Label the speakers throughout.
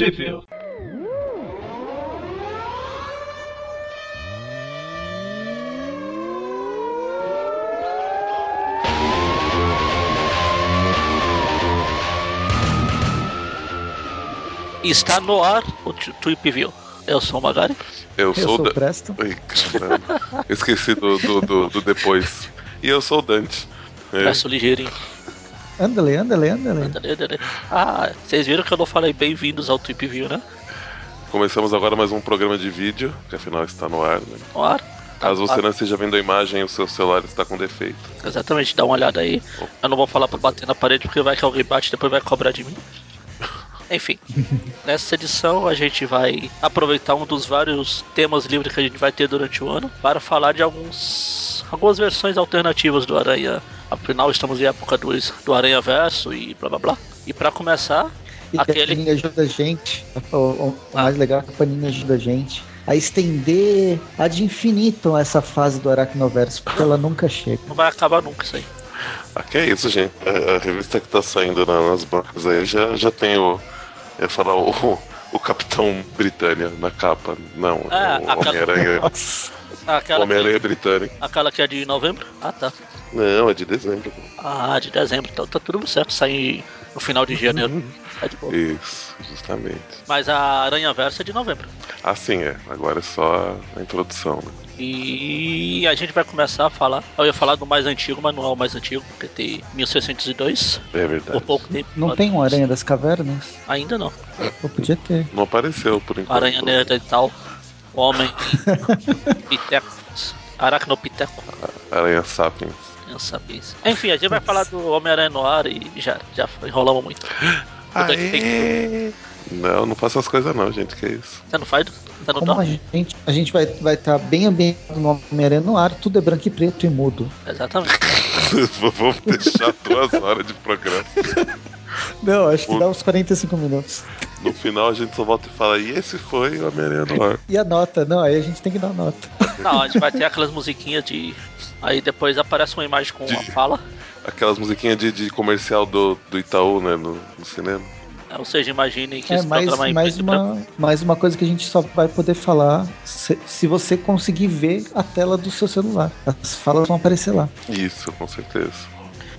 Speaker 1: Tweepville.
Speaker 2: Está no ar o Tweepville. Eu sou o Magari.
Speaker 3: Eu sou,
Speaker 4: Eu sou o Presto.
Speaker 3: Ai. Esqueci do, do, do- do depois. E eu sou o Dante. É,
Speaker 2: Peço ligeirinho.
Speaker 4: Andale, andale, andale.
Speaker 2: Andale, andale. Ah, vocês viram que eu não falei bem-vindos ao Tweepville, né?
Speaker 3: começamos agora mais um programa de vídeo, que afinal está no ar. Né?
Speaker 2: No ar.
Speaker 3: Caso você não esteja vendo a imagem, o seu celular está com defeito.
Speaker 2: Exatamente, dá uma olhada aí. Eu não vou falar pra bater na parede porque vai que alguém bate e depois vai cobrar de mim. Enfim, nessa edição a gente vai aproveitar um dos vários temas livres que a gente vai ter durante o ano para falar de alguns algumas versões alternativas do Aranha. Afinal, estamos em época do, do Aranha Verso e blá blá blá. E para começar,
Speaker 4: E a
Speaker 2: Aquele-
Speaker 4: Panini ajuda a gente. O, o- mais legal é que a Panini ajuda a gente a estender ad infinitum essa fase do Aracnoverso, porque ela nunca chega.
Speaker 2: não vai acabar nunca isso aí.
Speaker 3: Ah, que é isso, gente. A, a revista que tá saindo na- nas bancas aí já, já tem o. Eu ia falar o, o Capitão Britânia na capa. Não,
Speaker 2: Ah,
Speaker 3: o
Speaker 2: a capa-
Speaker 3: Homem-Aranha.
Speaker 2: Aquela,
Speaker 3: Homem-Aranha
Speaker 2: que,
Speaker 3: britânico.
Speaker 2: aquela que é de novembro? Ah, tá.
Speaker 3: Não, é de dezembro.
Speaker 2: Ah, de dezembro, então tá tudo certo. Sai no final de janeiro. Tá de boa.
Speaker 3: Isso, justamente.
Speaker 2: Mas a Aranha Verso é de novembro.
Speaker 3: Assim é, agora é só a introdução. Né?
Speaker 2: E a gente vai começar a falar. Eu ia falar do mais antigo, mas não é o mais antigo, porque tem 1602.
Speaker 3: É verdade.
Speaker 2: Por pouco tempo.
Speaker 4: Não tem um Aranha das Cavernas?
Speaker 2: Ainda não.
Speaker 4: Eu podia ter.
Speaker 3: Não apareceu por enquanto.
Speaker 2: Aranha Neandertal. Homem. Piteco. Aracnopiteco.
Speaker 3: Aranha Sapiens.
Speaker 2: Quem sabe isso. Enfim, a gente vai falar do Homem-Aranha no ar e já, já enrolamos muito.
Speaker 3: Aê! Não, não faça as coisas não, gente, que isso.
Speaker 2: Você não faz? Você não
Speaker 4: Como a gente, a gente vai estar vai tá bem ambientado no Homem-Aranha no ar, tudo é branco e preto e mudo.
Speaker 2: Exatamente.
Speaker 3: Vamos deixar duas horas de programa.
Speaker 4: Não, acho que
Speaker 3: O-
Speaker 4: dá uns 45 minutos.
Speaker 3: No final a gente só volta e fala, e esse foi o Homem-Aranha no ar.
Speaker 4: E a nota? Não, aí a gente tem que dar nota.
Speaker 2: Não, a gente vai ter aquelas musiquinhas de. Aí depois aparece uma imagem com uma
Speaker 3: De-
Speaker 2: fala.
Speaker 3: Aquelas musiquinhas de, de comercial do, do Itaú, né, no, no cinema.
Speaker 2: Ou seja, imaginem que
Speaker 4: É
Speaker 2: esse
Speaker 4: mais,
Speaker 2: programa é
Speaker 4: mais, uma, mais uma coisa que a gente só vai poder falar se, se você conseguir ver a tela do seu celular. As falas vão aparecer lá.
Speaker 3: Isso, com certeza.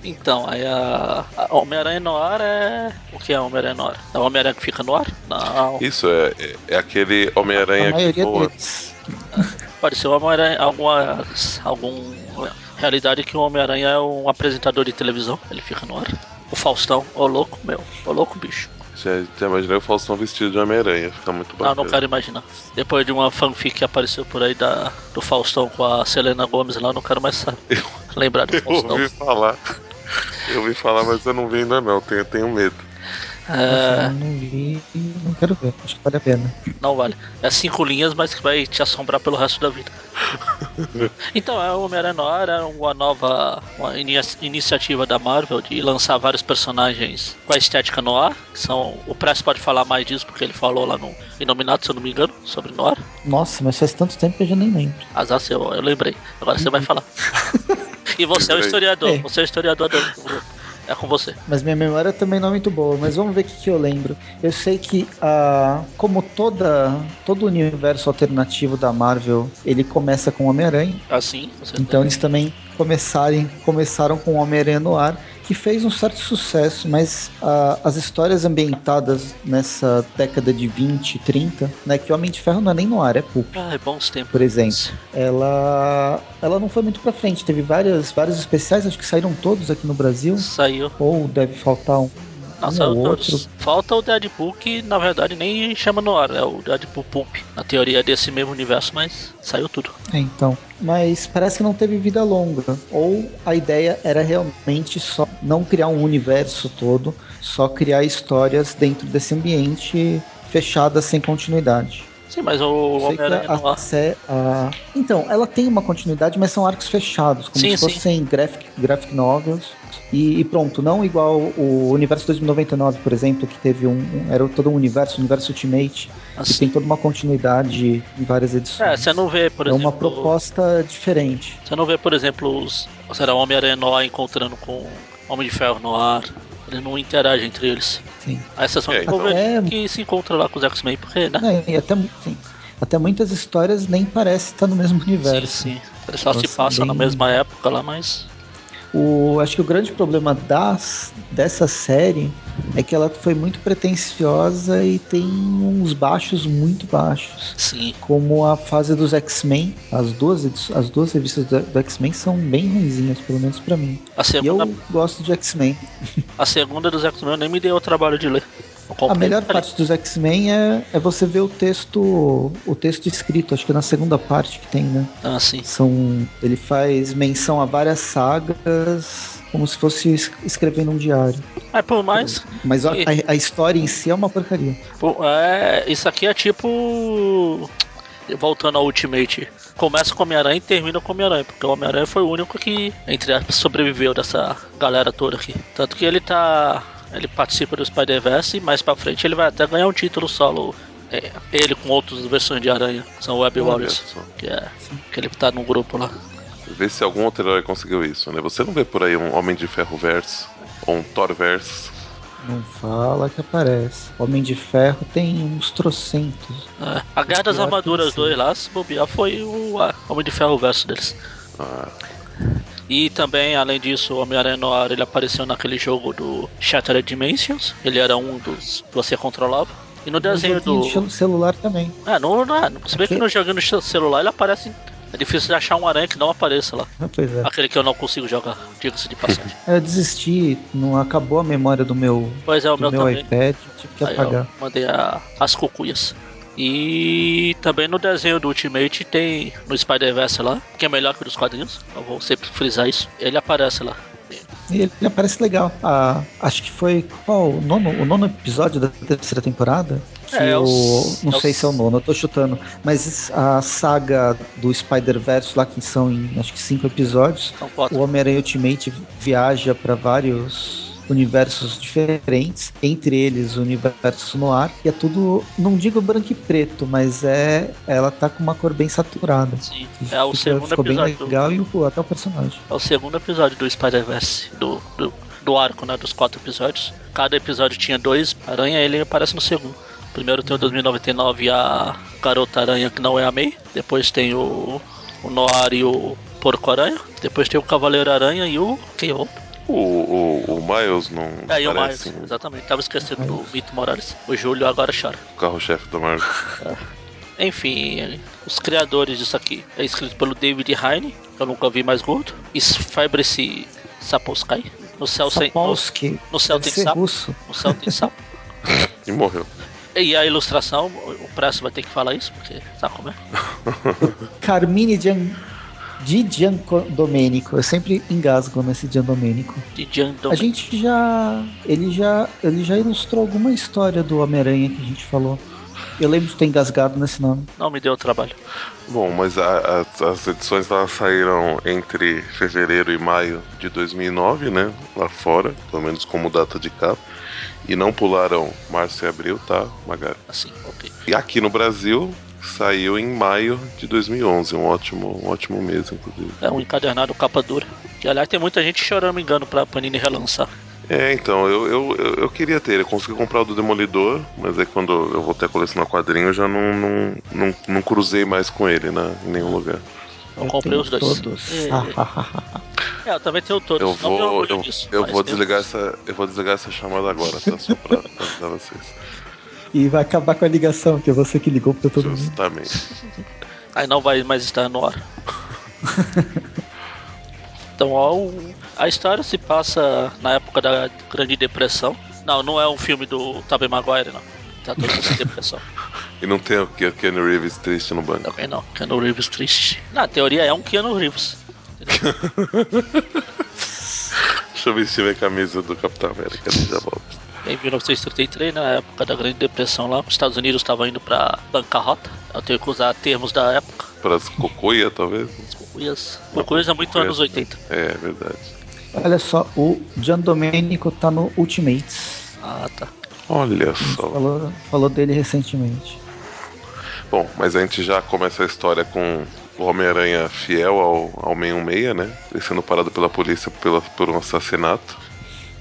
Speaker 2: Então, aí a, a Homem-Aranha no ar é. O que é Homem-Aranha no ar? É o Homem-Aranha que fica no ar? Não.
Speaker 3: Isso, é, é, é aquele Homem-Aranha que voa.
Speaker 4: deles.
Speaker 2: Pode ser o Homem-Aranha. Alguma. Algum. Realidade que o Homem-Aranha é um apresentador de televisão. Ele fica no ar. O Faustão, ô louco, meu. Ô louco, bicho.
Speaker 3: Já, já imaginei o Faustão vestido de Homem-Aranha, fica muito
Speaker 2: Não,
Speaker 3: bacana.
Speaker 2: não quero imaginar. Depois de uma fanfic que apareceu por aí da, do Faustão com a Selena Gomes lá, não quero mais saber. Lembrar do
Speaker 3: Eu
Speaker 2: Faustão.
Speaker 3: ouvi falar. Eu ouvi falar, mas eu não vi ainda não, tenho, tenho medo.
Speaker 2: É,
Speaker 4: Eu não vi e não quero ver. Acho que vale a pena.
Speaker 2: não vale. É cinco linhas, mas que vai te assombrar pelo resto da vida. então, é o Homem-Aranha Noir é uma nova uma ini- iniciativa da Marvel de lançar vários personagens com a estética noir. Que são, o Press pode falar mais disso porque ele falou lá no Inominado, se eu não me engano, sobre Noir.
Speaker 4: Nossa, mas faz tanto tempo que eu já nem lembro.
Speaker 2: Azar seu, eu lembrei. Agora você vai falar. e você é o historiador.
Speaker 4: É.
Speaker 2: Você é o historiador do grupo. É com você.
Speaker 4: Mas minha memória também não é muito boa. Mas vamos ver o que, que eu lembro. Eu sei que, ah, como toda, todo o universo alternativo da Marvel, ele começa com Homem-Aranha.
Speaker 2: Assim, você
Speaker 4: Então eles também começarem, começaram com Homem-Aranha no ar, que fez um certo sucesso, mas ah, as histórias ambientadas nessa década de 20, 30, né, que o Homem de Ferro não é nem no ar, é pulp,
Speaker 2: Ah, bons tempos.
Speaker 4: por exemplo. Ela, ela não foi muito pra frente, teve várias, vários especiais, acho que saíram todos aqui no Brasil,
Speaker 2: Saiu.
Speaker 4: ou deve faltar um, Um outro.
Speaker 2: Falta o Deadpool, que na verdade nem chama no ar, é o Deadpool Pulp. Na teoria é desse mesmo universo, mas saiu tudo.
Speaker 4: É, então. Mas parece que não teve vida longa. Ou a ideia era realmente só não criar um universo todo, só criar histórias dentro desse ambiente fechadas sem continuidade.
Speaker 2: Sim, mas o
Speaker 4: que
Speaker 2: Homem-Aranha
Speaker 4: a-
Speaker 2: ar.
Speaker 4: sé- a- Então, ela tem uma continuidade, mas são arcos fechados, como
Speaker 2: Sim,
Speaker 4: se fossem graphic, graphic novels. E, e pronto, não igual o Universo 2099, por exemplo, que teve um. um- era todo um universo, o universo Ultimate, que
Speaker 2: Assim.
Speaker 4: tem toda uma continuidade em várias edições.
Speaker 2: É, você não vê, por
Speaker 4: é
Speaker 2: exemplo.
Speaker 4: uma proposta diferente.
Speaker 2: Você não vê, por exemplo, os. Será Homem-Aranha encontrando com Homem de Ferro no ar. Eles não interagem entre eles.
Speaker 4: Sim.
Speaker 2: A exceção
Speaker 3: É,
Speaker 2: de
Speaker 3: então-
Speaker 2: Wolverine
Speaker 4: É.
Speaker 2: que se encontra lá com os X-Men, porque, né?
Speaker 4: É, e até, sim, até muitas histórias nem parece estar no mesmo
Speaker 2: Sim,
Speaker 4: universo.
Speaker 2: sim. Eles só se
Speaker 4: Nossa,
Speaker 2: passam na
Speaker 4: bem-
Speaker 2: mesma época lá, mas.
Speaker 4: O, acho que o grande problema das, dessa série é que ela foi muito pretensiosa e tem uns baixos muito baixos.
Speaker 2: Sim.
Speaker 4: Como a fase dos X-Men, as duas, as duas revistas do, do X-Men são bem ruinzinhas, pelo menos pra mim.
Speaker 2: A
Speaker 4: E
Speaker 2: segunda,
Speaker 4: eu gosto de X-Men.
Speaker 2: a segunda dos X-Men eu nem me deu o trabalho de ler.
Speaker 4: A
Speaker 2: comprei
Speaker 4: melhor parte dos X-Men é, é você ver o texto, o texto escrito, acho que é na segunda parte que tem, né?
Speaker 2: Ah, sim.
Speaker 4: São, ele faz menção a várias sagas como se fosse es- escrevendo um diário.
Speaker 2: Mas por mais.
Speaker 4: Mas a, a- história em si é uma porcaria.
Speaker 2: É, isso aqui é tipo. Voltando ao Ultimate. Começa com o Homem-Aranha e termina com o Homem-Aranha. Porque o Homem-Aranha foi o único que, entre aspas, sobreviveu dessa galera toda aqui. Tanto que ele tá. Ele participa do Spider-Verse e mais pra frente ele vai até ganhar um título solo. é, ele com outras versões de Aranha. que São Web Warriors. Que, é, que ele tá num grupo lá.
Speaker 3: Vê se algum outro herói conseguiu isso, né? Você não vê por aí um Homem de Ferro verso ou um Thor verso.
Speaker 4: Não fala que aparece. Homem de Ferro tem uns trocentos.
Speaker 2: É, a Guerra das Armaduras
Speaker 4: sim.
Speaker 2: 2 lá, se bobear, foi o Homem de Ferro verso deles.
Speaker 3: Ah,
Speaker 2: E também, além disso, o Homem-Aranha Noir ele apareceu naquele jogo do Shattered Dimensions. Ele era um dos que você controlava. E no desenho do.
Speaker 4: cel- celular também.
Speaker 2: Ah, não, não, não. Se bem que no joguinho do celular ele aparece. É difícil de achar um aranha que não apareça lá.
Speaker 4: Ah, Pois é.
Speaker 2: Aquele que eu não consigo jogar, diga-se de passagem.
Speaker 4: Eu desisti, não acabou a memória do meu,
Speaker 2: Pois é, o
Speaker 4: do
Speaker 2: meu,
Speaker 4: iPad, tive que
Speaker 2: Aí
Speaker 4: apagar.
Speaker 2: mandei a- as cucuias. E também no desenho do Ultimate tem no Spider-Verse lá, que é melhor que o dos quadrinhos. Eu vou sempre frisar isso. Ele aparece lá.
Speaker 4: E ele aparece legal. Ah, acho que foi qual, o, nono, o nono episódio da terceira temporada. Que
Speaker 2: É, é
Speaker 4: o,
Speaker 2: os-
Speaker 4: não
Speaker 2: é
Speaker 4: sei
Speaker 2: os-
Speaker 4: se é o nono, eu tô chutando. Mas a saga do Spider-Verse lá, que são em acho que cinco episódios. O Homem-Aranha Ultimate viaja para vários universos diferentes, entre eles o universo noir, e é tudo, não digo branco e preto, mas é ela tá com uma cor bem saturada.
Speaker 2: Sim. É o segundo
Speaker 4: ficou bem
Speaker 2: episódio. do-
Speaker 4: legal e o, até o personagem.
Speaker 2: É o segundo episódio do Spider-Verse, do, do, do arco, né? Dos quatro episódios. Cada episódio tinha dois aranha, ele aparece no segundo. Primeiro tem o 2099 e a Garota Aranha, que não é a May. Depois tem o, o Noir e o Porco Aranha. Depois tem o Cavaleiro Aranha e o. Quem é outro?
Speaker 3: O, o, o Miles não
Speaker 2: É, e o Miles,
Speaker 3: um
Speaker 2: exatamente. Tava esquecendo do Mito Morales. O Júlio agora chora.
Speaker 3: carro-chefe do Marvel.
Speaker 2: Enfim, os criadores disso aqui é escrito pelo David Heine, que eu nunca vi mais gordo. E Fabrice Sapolsky. No céu, sem, no, no céu
Speaker 4: deve
Speaker 2: tem sapo.
Speaker 4: russo.
Speaker 2: No céu tem sapo.
Speaker 3: E morreu.
Speaker 2: E a ilustração, o Presto vai ter que falar isso, porque sabe como é?
Speaker 4: Carmine Gian... Di Giandomenico. Eu sempre engasgo nesse Giandomenico.
Speaker 2: De Jan
Speaker 4: A gente já ele já ele já ilustrou alguma história do Homem-Aranha que a gente falou. Eu lembro de ter engasgado nesse nome.
Speaker 2: Não me deu trabalho.
Speaker 3: Bom, mas a- a- as edições elas saíram entre fevereiro e maio de 2009, né? Lá fora, pelo menos como data de capa. E não pularam março e abril, tá, Magari?
Speaker 2: Assim, ok.
Speaker 3: E aqui no Brasil saiu em maio de 2011, um ótimo, um ótimo mês, inclusive.
Speaker 2: É um encadernado capa dura. Que aliás tem muita gente chorando, me engano, pra Panini relançar.
Speaker 3: É, então, eu, eu, eu, eu queria ter, eu consegui comprar o do Demolidor, mas aí quando eu voltei a colecionar quadrinho, eu já não, não, não, não cruzei mais com ele né, em nenhum lugar.
Speaker 2: Eu comprei
Speaker 4: tenho
Speaker 2: os dois.
Speaker 4: Todos.
Speaker 2: É, é, eu também tenho todos.
Speaker 3: Eu vou, eu,
Speaker 2: disso,
Speaker 3: eu vou desligar
Speaker 2: todos.
Speaker 3: essa, eu vou desligar essa chamada agora, tá? Só pra, pra avisar vocês.
Speaker 4: E vai acabar com a ligação, que é você que ligou pra todo mundo.
Speaker 3: Justamente.
Speaker 2: Aí não vai mais estar no ar. então, ó, o- a história se passa na época da Grande Depressão. Não, não é um filme do Tobey Maguire, não. Tá todo mundo em depressão.
Speaker 3: E não tem o Ke- o Keanu Reeves triste no banco.
Speaker 2: Também não. Keanu Reeves triste. Na teoria é um Keanu Reeves.
Speaker 3: Deixa eu vestir minha camisa do Capitão América, ele já volto.
Speaker 2: Em 1933, na época da Grande Depressão lá, os Estados Unidos estavam indo pra bancarrota. Eu tenho que usar termos da época.
Speaker 3: Para as cocoia, talvez?
Speaker 2: Cucuias. Cucuias é muito
Speaker 3: Cocoia,
Speaker 2: anos 80.
Speaker 3: É, verdade.
Speaker 4: Olha só, o Giandomenico tá no Ultimates.
Speaker 2: Ah, tá.
Speaker 3: Olha só.
Speaker 4: Falou, falou dele recentemente.
Speaker 3: Bom, mas a gente já começa a história com o Homem-Aranha fiel ao, ao 616, né? Ele sendo parado pela polícia pela, por um assassinato.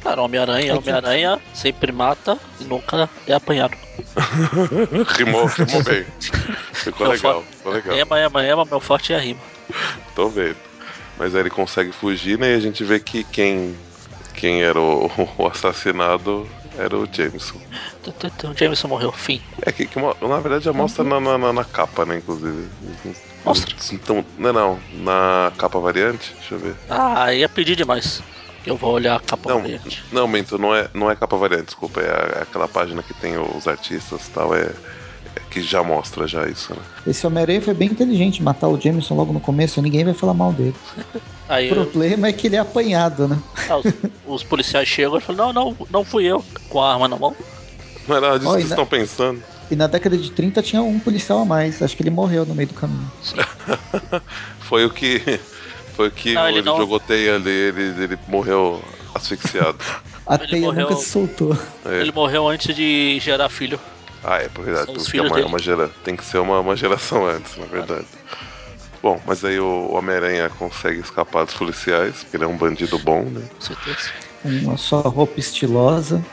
Speaker 2: Cara, Homem-Aranha,
Speaker 4: É
Speaker 2: Homem-Aranha sempre mata e nunca é apanhado.
Speaker 3: rimou, rimou bem. Ficou
Speaker 2: Meu
Speaker 3: legal,
Speaker 2: fo-
Speaker 3: ficou legal.
Speaker 2: Ema, ema, ema, meu forte é a rima.
Speaker 3: Tô vendo. Mas aí ele consegue fugir, né? E a gente vê que quem, quem era o, o assassinado era o Jameson.
Speaker 2: O Jameson morreu, fim.
Speaker 3: É que, que na verdade já mostra na, na, na- na capa, né? Inclusive.
Speaker 2: Mostra.
Speaker 3: Então, não, não. Na capa variante? Deixa eu ver.
Speaker 2: Ah, ia pedir demais. Eu vou olhar a capa
Speaker 3: Não,
Speaker 2: variante.
Speaker 3: não, Mento, não é, não é capa variante, desculpa. É, a- é aquela página que tem os artistas e tal. É, é que já mostra já isso, né?
Speaker 4: Esse Homem-Aranha foi bem inteligente matar o Jameson logo no começo, ninguém vai falar mal dele.
Speaker 2: Aí
Speaker 4: O problema é que ele é apanhado, né?
Speaker 2: ah, os, os policiais chegam e falam: Não, não, não fui eu. Com a arma na mão.
Speaker 3: Não é nada disso
Speaker 4: Ó,
Speaker 3: que vocês
Speaker 4: na-
Speaker 3: estão pensando.
Speaker 4: E na década de 30 tinha um policial a mais, acho que ele morreu no meio do caminho.
Speaker 3: Foi o que. Foi que
Speaker 2: Não, ele
Speaker 3: ele,
Speaker 2: não-
Speaker 3: jogou teia ali, ele, ele morreu asfixiado.
Speaker 4: A
Speaker 2: Ele
Speaker 4: teia
Speaker 2: morreu-
Speaker 4: nunca se soltou.
Speaker 3: É.
Speaker 2: Ele morreu antes de gerar filho.
Speaker 3: Ah, é, por verdade. Porque é uma, é
Speaker 2: dele.
Speaker 3: uma gera... Tem que ser uma, uma geração antes, na verdade. Bom, mas aí o Homem-Aranha consegue escapar dos policiais, porque ele é um bandido bom, né?
Speaker 2: Com certeza.
Speaker 4: Com a sua roupa estilosa.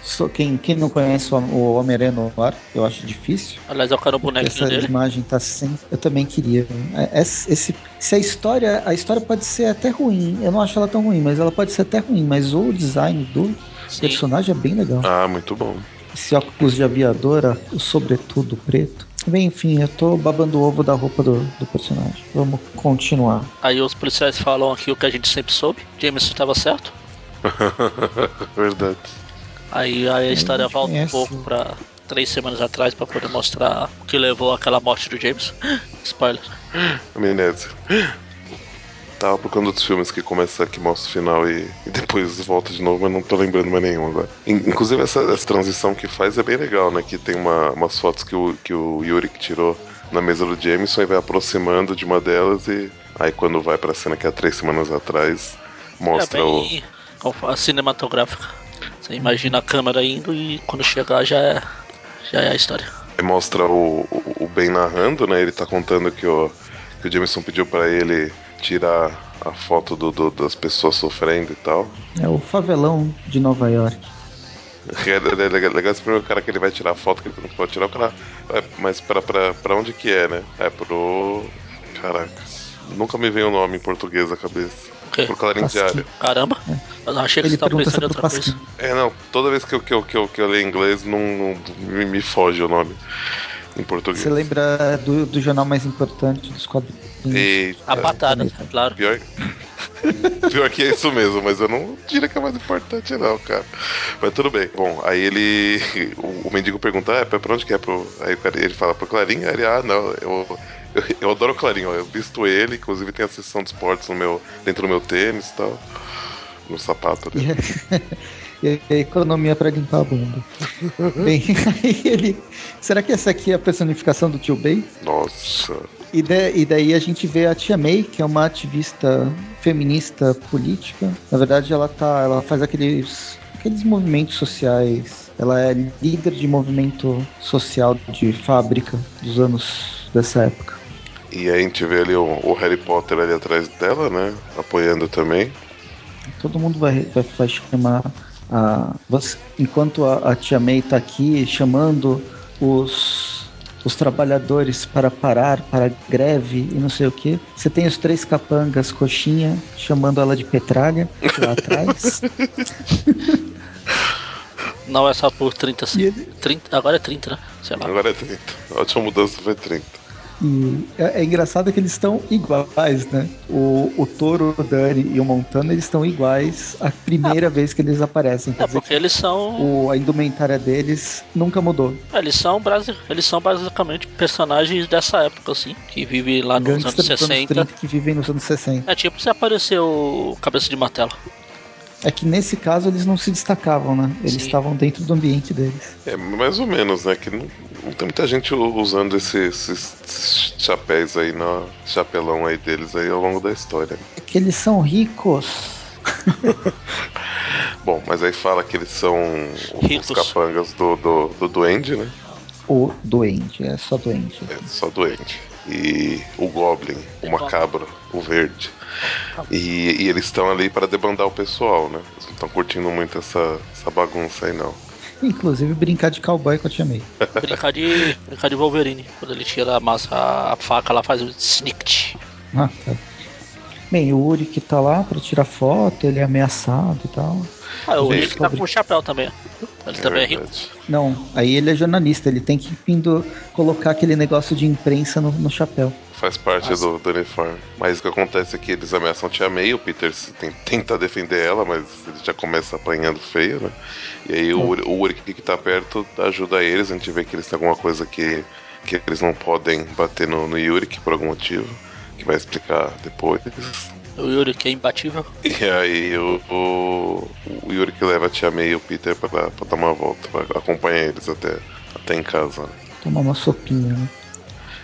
Speaker 4: Só- Quem, quem não conhece o o Homem-Aranha no ar, eu acho difícil.
Speaker 2: Aliás, eu quero o bonequinho
Speaker 4: Essa
Speaker 2: dele.
Speaker 4: imagem tá sem. Eu também queria. É, Esse, esse- se a história. A história pode ser até ruim. Eu não acho ela tão ruim, mas ela pode ser até ruim. Mas o design do
Speaker 2: Sim.
Speaker 4: personagem é bem legal.
Speaker 3: Ah, muito bom.
Speaker 4: Esse óculos de aviadora, o sobretudo preto. Bem, enfim, eu tô babando o ovo da roupa do, do personagem. Vamos continuar.
Speaker 2: Aí os policiais falam aqui o que a gente sempre soube. Jameson estava certo.
Speaker 3: verdade.
Speaker 2: Aí, aí a história
Speaker 4: gente
Speaker 2: volta um pouco pra três semanas atrás pra poder mostrar o que levou àquela morte do Jameson. Spoiler.
Speaker 3: Amnésia. Tava procurando outros filmes que começa que mostra o final e, e depois volta de novo, mas não tô lembrando mais nenhum agora. In- inclusive essa, essa transição que faz é bem legal, né? Que tem uma- umas fotos que o, que o Yuri tirou na mesa do Jameson e vai aproximando de uma delas e aí quando vai pra cena que há três semanas atrás mostra
Speaker 2: é
Speaker 3: o.
Speaker 2: bem como fala, cinematográfica. Você imagina a câmera indo e quando chegar já é, já é a história.
Speaker 3: Aí mostra o, o, o Ben narrando, né? Ele tá contando que o, que o Jameson pediu pra ele tirar a foto do, do- das pessoas sofrendo e tal.
Speaker 4: É o favelão de Nova York.
Speaker 3: É, é, é legal, legal esse primeiro cara que ele vai tirar a foto que ele não pode tirar, o cara. É, mas pra, pra, pra onde que é, né? É pro. Caraca. Nunca me vem o nome em português à cabeça.
Speaker 2: O quê?
Speaker 3: Pro Clarim
Speaker 4: Pasquim.
Speaker 3: Diário.
Speaker 2: Caramba, eu achei que
Speaker 4: Ele
Speaker 2: você tava pensando
Speaker 4: é
Speaker 2: em outra coisa.
Speaker 3: É, não, toda vez que eu, que eu, que eu, que eu leio inglês, não, não- me, me foge o nome em português.
Speaker 4: Você lembra do, do jornal mais importante dos quadrinhos?
Speaker 3: Eita.
Speaker 2: A patada,
Speaker 4: Planeta.
Speaker 2: claro.
Speaker 3: Pior, pior que é isso mesmo, mas eu não diria que é mais importante, não, cara. Mas tudo bem. Bom, aí ele. O, o mendigo pergunta, ah, pra onde que é? Pro... Aí ele fala pro Clarim, aí ele, ah, não, eu, eu, adoro o Clarim, ó. Eu visto ele, inclusive tem a sessão de esportes no meu, dentro do meu tênis e tal. No sapato dele.
Speaker 4: E a, economia pra limpar a bunda. Bem, aí ele. Será que essa aqui é a personificação do tio Ben?
Speaker 3: Nossa.
Speaker 4: E, da- e daí a gente vê a Tia May, que é uma ativista feminista política. Na verdade, ela tá, ela faz aqueles, aqueles movimentos sociais. Ela é líder de movimento social de fábrica dos anos dessa época.
Speaker 3: E aí a gente vê ali o, o Harry Potter ali atrás dela, né? Apoiando também.
Speaker 4: Todo mundo vai, vai, vai chamar a. você- enquanto a, a Tia May tá aqui chamando os, os trabalhadores para parar, para greve e não sei o que, você tem os três capangas coxinha chamando ela de petralha lá atrás.
Speaker 2: Não é só por 30
Speaker 4: E ele-
Speaker 2: 30 Agora é 30, né? Sei lá.
Speaker 3: Agora é 30. A última mudança foi 30.
Speaker 4: E é, é engraçado que eles estão iguais, né? O, o Toro, o Dani e o Montana, eles estão iguais a primeira vez que eles aparecem. Quer
Speaker 2: É
Speaker 4: dizer
Speaker 2: porque eles são.
Speaker 4: o, a indumentária deles nunca mudou.
Speaker 2: Eles são, brasi- eles são basicamente personagens dessa época, assim, que vivem lá nos anos
Speaker 4: Gangsters dos anos
Speaker 2: 60.
Speaker 4: 30 que vivem nos anos 60.
Speaker 2: É tipo se apareceu o Cabeça de Martelo.
Speaker 4: É que nesse caso eles não se destacavam, né? Eles
Speaker 2: Sim.
Speaker 4: estavam dentro do ambiente deles.
Speaker 3: É, mais ou menos, né? Que não, não tem muita gente usando esses, esses chapéus aí, no chapelão aí deles aí ao longo da história.
Speaker 4: É que eles são ricos.
Speaker 3: Bom, mas aí fala que eles são os capangas do, do, do Duende, né?
Speaker 4: O doente, é só doente.
Speaker 3: É só Duende. e o Goblin, o Macabro, o Verde. E, e eles estão ali para debandar o pessoal, né? Eles não estão curtindo muito essa, essa bagunça aí, não.
Speaker 4: Inclusive brincar de cowboy com a Tia May.
Speaker 2: Brincar de, brincar de Wolverine. Quando ele tira a massa, a faca, ela faz o snikt.
Speaker 4: Ah, tá. Bem, o Uri que tá lá pra tirar foto, ele é ameaçado e tal.
Speaker 2: Ah, o Rick tá com o chapéu também. Ele também é rico.
Speaker 3: verdade.
Speaker 4: Não, aí ele é jornalista, ele tem que pindo, colocar aquele negócio de imprensa no, no chapéu.
Speaker 3: Faz parte do, do uniforme. Mas o que acontece é que eles ameaçam a Tia May, o Peter se- tem- tenta defender ela, mas ele já começa apanhando feio, né? E aí o, Uri- o que tá perto ajuda eles, a gente vê que eles têm alguma coisa que, que eles não podem bater no, no Yurik por algum motivo, que vai explicar depois.
Speaker 2: O Yuri que é imbatível.
Speaker 3: E aí o, o, o Yuri que leva a Tia May e o Peter pra, pra dar uma volta, pra acompanhar eles até, até em casa. né?
Speaker 4: Tomar uma sopinha, né?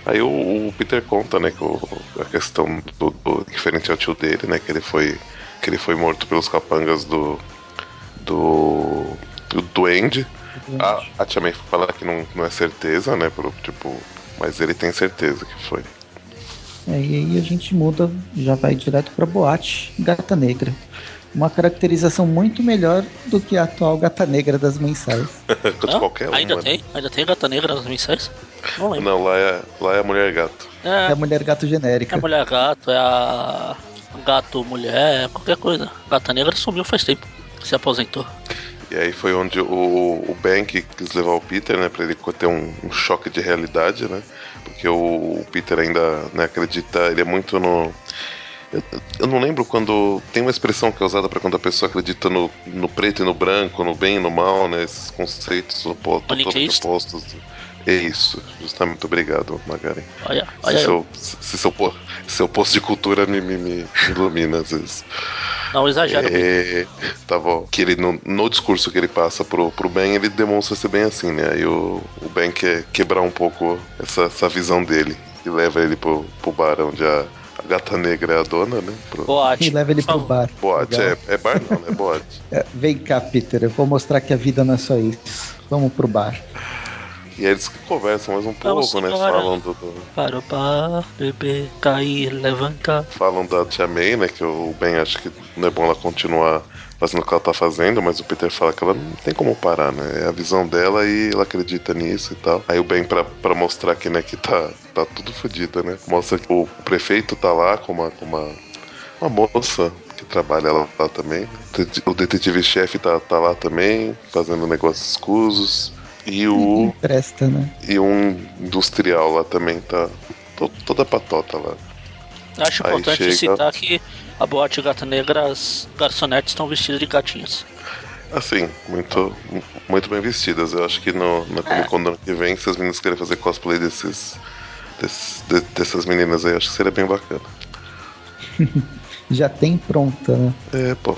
Speaker 3: Aí o, o Peter conta, né, que o- a questão do, do diferente ao tio dele, né, que ele foi que ele foi morto pelos capangas do do do Duende. A, a Tia May fala que não, não é certeza, né, pro, tipo, mas ele tem certeza que foi.
Speaker 4: É, e aí a gente muda, já vai direto pra boate Gata Negra. Uma caracterização muito melhor do que a atual Gata Negra das mensais.
Speaker 2: Hã?
Speaker 3: qualquer uma.
Speaker 2: Ainda
Speaker 3: né?
Speaker 2: tem? Ainda tem gata negra nas mensais? Não lembro.
Speaker 3: Não, lá é, lá é a mulher gato.
Speaker 4: É
Speaker 2: É,
Speaker 4: a mulher gato
Speaker 2: é
Speaker 4: genérica.
Speaker 2: a mulher gato, é a gato mulher, qualquer coisa. Gata negra sumiu faz tempo. Se aposentou.
Speaker 3: E aí foi onde o, o Bank quis levar o Peter, né, pra ele ter um, um choque de realidade, né? Porque o, Peter ainda né, acredita, ele é muito no. Eu, eu não lembro quando. Tem uma expressão que é usada pra quando a pessoa acredita no, no preto e no branco, no bem e no mal, né? Esses conceitos opo- totalmente opostos. É isso, justamente obrigado, Magari.
Speaker 2: Olha,
Speaker 3: Se
Speaker 2: olha eu.
Speaker 3: seu, se seu, seu posto de cultura me, me, me ilumina às vezes.
Speaker 2: Não exagero.
Speaker 3: É, tá bom. Que ele, no, no discurso que ele passa pro, pro Ben, ele demonstra ser bem assim, né? Aí o, o Ben quer quebrar um pouco essa, essa visão dele. E leva ele pro, pro bar onde a, a gata negra é a dona, né? Pro,
Speaker 2: Boate.
Speaker 4: E leva ele pro bar.
Speaker 3: boate. É, é bar não, né? Boate.
Speaker 4: É, vem cá, Peter, eu vou mostrar que a vida não é só isso. Vamos pro bar.
Speaker 3: E aí eles conversam mais um
Speaker 2: Vamos
Speaker 3: pouco, né?
Speaker 2: embora.
Speaker 3: Falam do, do-
Speaker 2: Para o bar, beber, cair, levantar.
Speaker 3: falam da Tia May, né? Que o Ben acha que não é bom ela continuar fazendo o que ela tá fazendo, mas o Peter fala que ela não tem como parar, né? É a visão dela e ela acredita nisso e tal. Aí o Ben, pra, pra mostrar que, né, que tá, tá tudo fodido, né? Mostra que o prefeito tá lá com uma, com uma, uma moça que trabalha lá, lá também. O detetive-chefe tá, tá lá também, fazendo negócios escusos. E o,
Speaker 4: presta, né?
Speaker 3: e um industrial lá também tá to- toda patota lá.
Speaker 2: Acho
Speaker 3: Aí
Speaker 2: importante
Speaker 3: chega-
Speaker 2: citar que a boate Gata Negra, as garçonetes estão vestidas de gatinhas.
Speaker 3: Assim, muito, muito bem vestidas. Eu acho que no, na Comic Con do ano que vem, se as meninas querem fazer cosplay desses, desses- de- dessas meninas aí, acho que seria bem bacana.
Speaker 4: Já tem pronta, né?
Speaker 3: É, pô.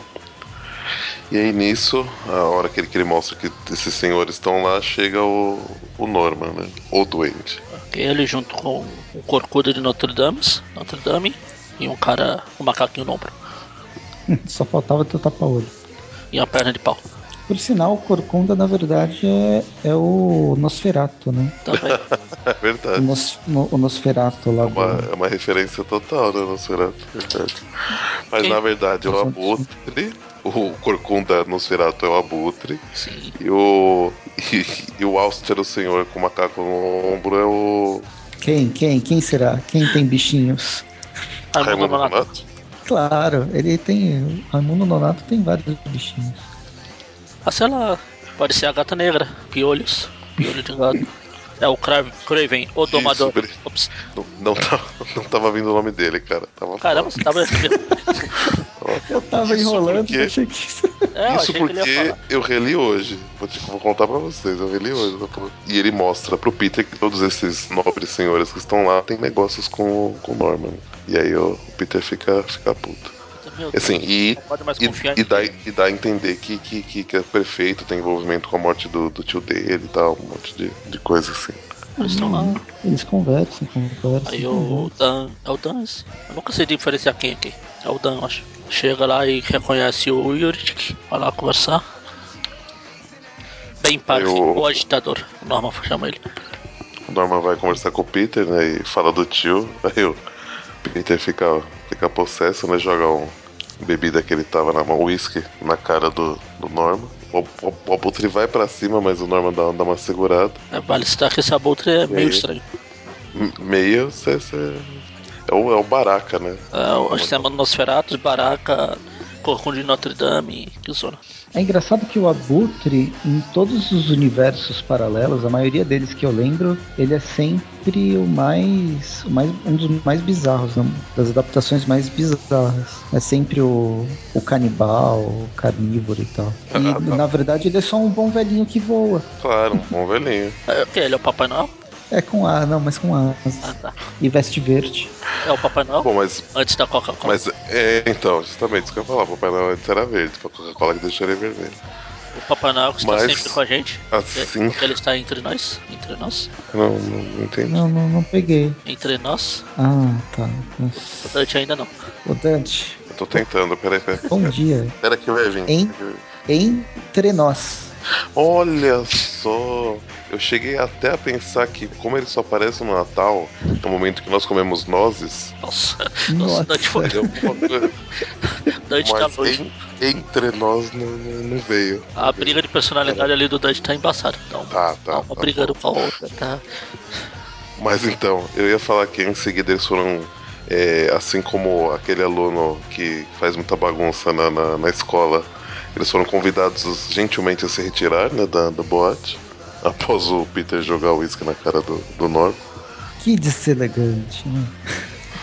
Speaker 3: E aí nisso, a hora que ele, que ele mostra que esses senhores estão lá, chega o, o Norman, né? O doente.
Speaker 2: Ele junto com o corcudo de Notre Dame, Notre Dame e um cara, um macaquinho no ombro.
Speaker 4: Só faltava teu tapa-olho.
Speaker 2: E uma perna de pau.
Speaker 4: Por sinal, o Corcunda, na verdade, é, é o Nosferato, né?
Speaker 2: Também.
Speaker 3: É
Speaker 4: O,
Speaker 3: verdade.
Speaker 4: Nos, no- o Nosferato lá
Speaker 3: É uma,
Speaker 4: do...
Speaker 3: é uma referência total, né, Nosferatu? Verdade. Mas
Speaker 2: Quem?
Speaker 3: na verdade, o Abutre, o Corcunda Nosferatu é o Abutre,
Speaker 2: Sim.
Speaker 3: e o. E, e o Auster, o senhor com o macaco no ombro, é o.
Speaker 4: Quem, quem, quem será? Quem tem bichinhos?
Speaker 2: Raimundo Nonato.
Speaker 3: Donato?
Speaker 4: Claro, ele tem... Raimundo Nonato tem vários bichinhos.
Speaker 2: Ah, sei lá, pode ser a gata negra, piolhos, piolho de gato. É o Cra- Craven, o domador. Ops.
Speaker 3: Não, não, tava, não tava vindo o nome dele, cara. Tava
Speaker 2: Caramba, você tava.
Speaker 4: Eu tava
Speaker 3: Isso
Speaker 4: enrolando,
Speaker 3: porque-
Speaker 4: achei que isso...
Speaker 2: É, eu
Speaker 3: Isso porque eu reli hoje. Vou, te- vou contar pra vocês, eu reli hoje. tá? E ele mostra pro Peter que todos esses nobres senhores que estão lá têm negócios com, com o Norman. E aí o Peter fica, fica puto.
Speaker 2: Meu Deus,
Speaker 3: Assim, e,
Speaker 2: pode mais
Speaker 3: e, e dá, e dá a entender que, que, que, que é prefeito, tem envolvimento com a morte do, do tio dele e tal, um monte de, de coisa assim.
Speaker 2: Eles estão lá.
Speaker 4: Eles conversam, conversam,
Speaker 2: Aí o
Speaker 4: conversam.
Speaker 2: Dan. É o Dan? Eu nunca sei diferenciar quem aqui. É o Dan, eu acho. Chega lá e reconhece o Yurik. Vai lá conversar. Bem Park,
Speaker 3: Eu-
Speaker 2: o agitador. O Norman chama ele.
Speaker 3: o Norman vai conversar com o Peter, né? E fala do tio. Aí o Peter fica, fica possesso, né? Joga um bebida que ele tava na mão, whisky, na cara do, do Norman. O, o, o Abutre vai pra cima, mas o Norman dá, dá uma segurada.
Speaker 2: É, vale citar que esse abutre é meio estranho.
Speaker 3: Meio, cê, cê- é, o, é o Baraka, né?
Speaker 2: É, o sistema do Nosferatu, Baraka, Corcunda de Notre Dame, que zona.
Speaker 4: É engraçado que o Abutre, em todos os universos paralelos, a maioria deles que eu lembro, ele é sempre o mais, o mais um dos mais bizarros, né? das adaptações mais bizarras. É sempre o, o canibal, o carnívoro e tal. E
Speaker 3: Ah, tá.
Speaker 4: na verdade ele é só um bom velhinho que voa.
Speaker 3: Claro, um bom velhinho.
Speaker 2: É, o que? Ele é o Papai Noel?
Speaker 4: É com A, não, mas com
Speaker 2: Ah,
Speaker 4: asas.
Speaker 2: tá.
Speaker 4: E veste verde.
Speaker 2: É o Papai Noel?
Speaker 3: Bom, mas,
Speaker 2: Antes da Coca-Cola.
Speaker 3: mas é, então, justamente isso que eu ia falar. O Papai Noel antes era verde, foi a Coca-Cola que deixou ele vermelho.
Speaker 2: O Papai Noel que está
Speaker 3: Mas-
Speaker 2: sempre com a gente.
Speaker 3: Assim,
Speaker 2: Porque ele está entre nós. Entre nós.
Speaker 3: não, não, não entendi.
Speaker 4: Não, não, não peguei.
Speaker 2: Entre nós.
Speaker 4: Ah, tá.
Speaker 2: O. Dante ainda não.
Speaker 4: Ô Dante,
Speaker 3: Eu tô tentando, peraí, peraí.
Speaker 4: bom dia.
Speaker 3: Pera que vai vir.
Speaker 4: Hein? Entre nós.
Speaker 3: Olha só! Eu cheguei até a pensar que, como ele só aparece no Natal, no momento que nós comemos nozes,
Speaker 2: Nossa.
Speaker 4: Nossa.
Speaker 2: Nossa, Dante foi. Dante tá
Speaker 3: Mas
Speaker 2: longe.
Speaker 3: em- entre nós não, não, não veio.
Speaker 2: A briga de personalidade ali do Dante tá embaçada. Então,
Speaker 3: Tá, tá.
Speaker 2: uma
Speaker 3: tá
Speaker 2: brigando
Speaker 3: bom.
Speaker 2: com a outra, tá?
Speaker 3: Mas então, eu ia falar que em seguida eles foram. é, assim como aquele aluno que faz muita bagunça na, na, na escola, eles foram convidados gentilmente a se retirar né, da, da boate. Após o Peter jogar o uísque na cara do, do Norm.
Speaker 4: Que deselegante, né?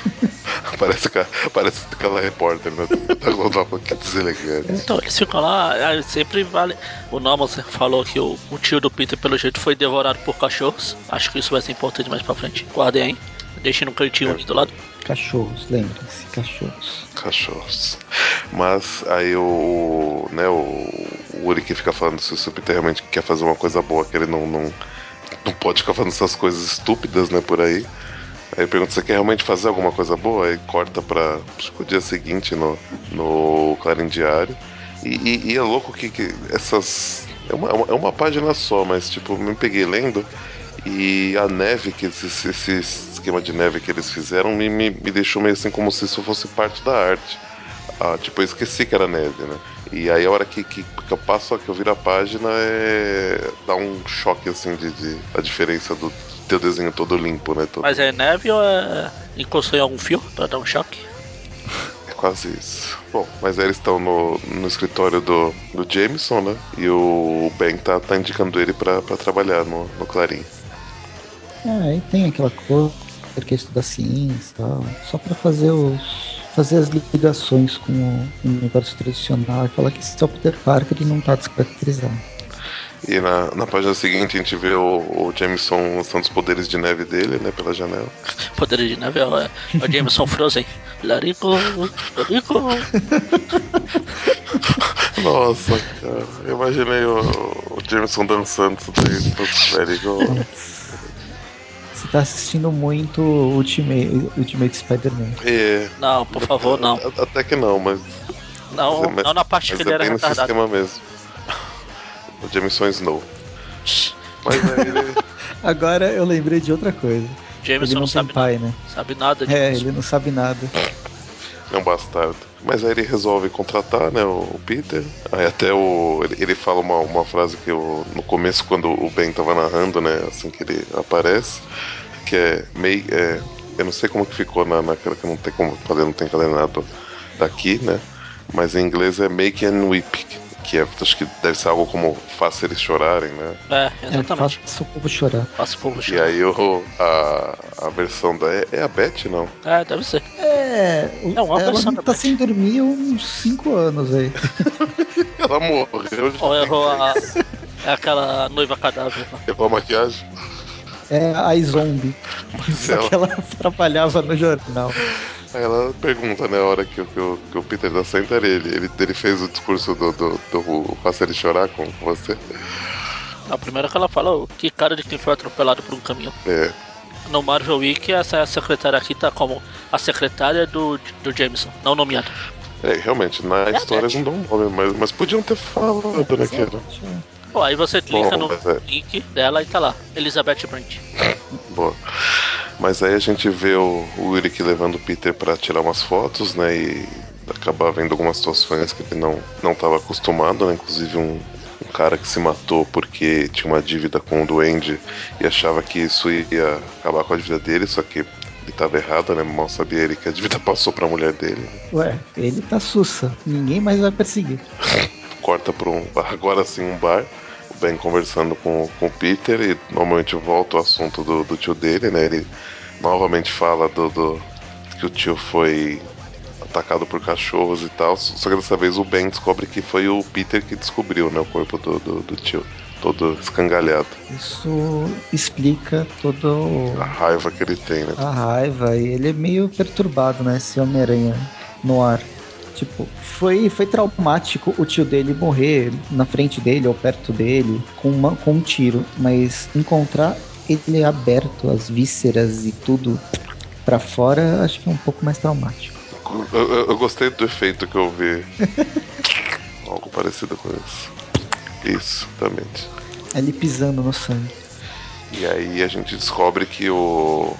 Speaker 3: Parece, parece aquela repórter, né? Da Globo, que deselegante.
Speaker 2: Então, eles ficam lá, sempre vale. O Norman falou que o, o tio do Peter, pelo jeito, foi devorado por cachorros. Acho que isso vai ser importante mais pra frente. Guardem aí. Deixem no cantinho
Speaker 3: É.
Speaker 2: aqui do lado.
Speaker 4: Cachorros, lembrem-se, cachorros.
Speaker 3: Cachorros. Mas aí o, né, o, o Uri que fica falando se o Peter realmente quer fazer uma coisa boa, que ele não, não, não pode ficar fazendo essas coisas estúpidas, né, por aí. Aí pergunta, você quer realmente fazer alguma coisa boa? Aí corta que o dia seguinte no, no Clarim Diário. E, e- e é louco que, que essas. É uma, é uma- é página só, mas tipo, me peguei lendo. E a neve, que esse, esse esquema de neve que eles fizeram, me, me, me deixou meio assim como se isso fosse parte da arte. Ah, tipo, eu esqueci que era neve, né? E aí a hora que, que, que eu passo, que eu viro a página, é. dá um choque assim de, de a diferença do teu desenho todo limpo, né? Todo-
Speaker 2: Mas é neve ou é encostou em algum fio pra dar um choque?
Speaker 3: É quase isso. Bom, mas aí eles estão no, no escritório do, do Jameson, né? E o Ben tá, tá indicando ele pra, pra trabalhar no, no Clarim.
Speaker 4: Ah, aí tem aquela coisa que quer estudar ciência e tal. Só pra fazer os. Fazer as ligações com o universo tradicional e falar que esse é o Peter Parker ele não tá descaracterizado.
Speaker 3: E na, na página seguinte a gente vê o, o Jameson lançando os poderes de neve dele, né? Pela janela.
Speaker 2: Poder de neve é o, é o Jameson Frozen. Larico, Larico.
Speaker 3: Nossa, cara. Eu imaginei o, o Jameson dançando isso daí. Igual.
Speaker 4: Você tá assistindo muito Ultimate, Ultimate Spider-Man.
Speaker 3: É.
Speaker 2: Não, por favor, não.
Speaker 3: Até que não, mas.
Speaker 2: Não,
Speaker 3: mas-
Speaker 2: não na parte que ele
Speaker 3: é
Speaker 2: era
Speaker 3: bem
Speaker 2: retardado.
Speaker 3: esquema mesmo. O Jameson Snow. Mas aí ele.
Speaker 4: Agora eu lembrei de outra coisa.
Speaker 2: Jameson
Speaker 4: ele
Speaker 2: não,
Speaker 4: não tem
Speaker 2: sabe
Speaker 4: pai,
Speaker 2: nada.
Speaker 4: né?
Speaker 2: Sabe nada disso.
Speaker 4: É, ele não sabe nada.
Speaker 3: É um bastardo. Mas aí ele resolve contratar, né, o Peter. Aí até o. Ele, ele fala uma, uma frase que eu, no começo, quando o Ben tava narrando, né, assim que ele aparece, que é meio. É, eu não sei como que ficou na, naquela que não tem como fazer, não tem calendário daqui, né? Mas em inglês é make and weep, que é, acho que deve ser algo como faça eles chorarem, né?
Speaker 2: É,
Speaker 4: É,
Speaker 2: exatamente.
Speaker 4: faça o povo chorar.
Speaker 2: Faça o povo
Speaker 3: E
Speaker 2: chorar.
Speaker 3: aí o, a, a versão da. É, é a Beth, não?
Speaker 2: É, deve ser.
Speaker 4: É, o-
Speaker 2: É uma
Speaker 4: ela
Speaker 2: versão
Speaker 4: não
Speaker 2: da
Speaker 4: tá
Speaker 2: Beth.
Speaker 4: sem dormir uns 5 anos aí.
Speaker 3: Ela morreu.
Speaker 2: Ou errou a. É aquela noiva cadáver. lá.
Speaker 3: Errou a maquiagem?
Speaker 4: É a iZombie. Só
Speaker 3: Ela-
Speaker 4: que ela trabalhava no jornal.
Speaker 3: Aí ela pergunta, né, a hora que, o- que, o- que o Peter tá sentado, ele, ele, ele fez o discurso do, do, do ele chorar com você.
Speaker 2: A primeira que ela fala, "Ô, que cara de quem foi atropelado por um caminhão.
Speaker 3: É,
Speaker 2: No Marvel Week, essa secretária aqui tá como a secretária do, do Jameson, não nomeada.
Speaker 3: é realmente, na
Speaker 2: É
Speaker 3: história não dão nome, mas, mas podiam ter falado, né, que
Speaker 2: aí você clica
Speaker 3: Bom,
Speaker 2: no
Speaker 3: é.
Speaker 2: link dela e tá lá, Elizabeth Brent.
Speaker 3: Boa. Mas aí a gente vê o, o Ulrich levando o Peter pra tirar umas fotos, né? E acabar vendo algumas situações que ele não não estava acostumado, né? Inclusive um, um cara que se matou porque tinha uma dívida com o Duende e achava que isso ia acabar com a dívida dele, só que ele estava errado, né? Mal sabia ele que a dívida passou pra mulher dele.
Speaker 4: Ué, ele tá sussa. Ninguém mais vai perseguir.
Speaker 3: Corta pra um agora sim um bar. O Ben conversando com, com o Peter e normalmente volta o assunto do, do tio dele, né? Ele novamente fala do, do que o tio foi atacado por cachorros e tal. Só que dessa vez o Ben descobre que foi o Peter que descobriu, né? O corpo do, do, do tio. Todo escangalhado.
Speaker 4: Isso explica todo
Speaker 3: A raiva que ele tem, né?
Speaker 4: a raiva e ele é meio perturbado, né? Esse Homem-Aranha no ar. Tipo, foi, foi traumático o tio dele morrer na frente dele ou perto dele com, uma, com um tiro, mas encontrar ele aberto, as vísceras e tudo pra fora, acho que é um pouco mais traumático.
Speaker 3: Eu, eu- eu gostei do efeito que eu vi. Algo parecido com isso. Isso, exatamente.
Speaker 4: Ele pisando no sangue.
Speaker 3: E aí a gente descobre que o.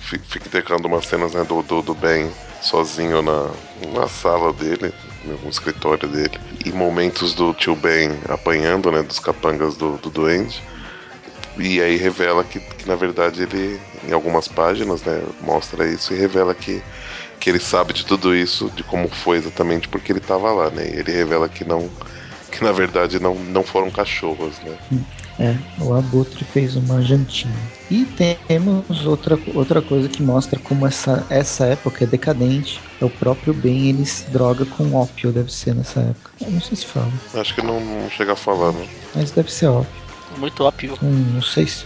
Speaker 3: fi- Fica intercalando umas cenas né, do, do, do Ben sozinho na, na sala dele, no escritório dele, e momentos do tio Ben apanhando, né, dos capangas do, do Duende. E aí revela que, que, na verdade ele, em algumas páginas, né, mostra isso e revela que, que ele sabe de tudo isso, de como foi exatamente porque ele estava lá, né? E ele revela que não, que na verdade não, não foram cachorros, né?
Speaker 4: É, o Abutre fez uma jantinha. E temos outra, outra coisa que mostra como essa, essa época é decadente. É o próprio Ben, ele se droga com ópio, deve ser nessa época. Eu não sei se fala,
Speaker 3: Acho que não, não chega a falar, né?
Speaker 4: mas deve ser ópio.
Speaker 2: Muito óbvio.
Speaker 4: Hum, não sei se,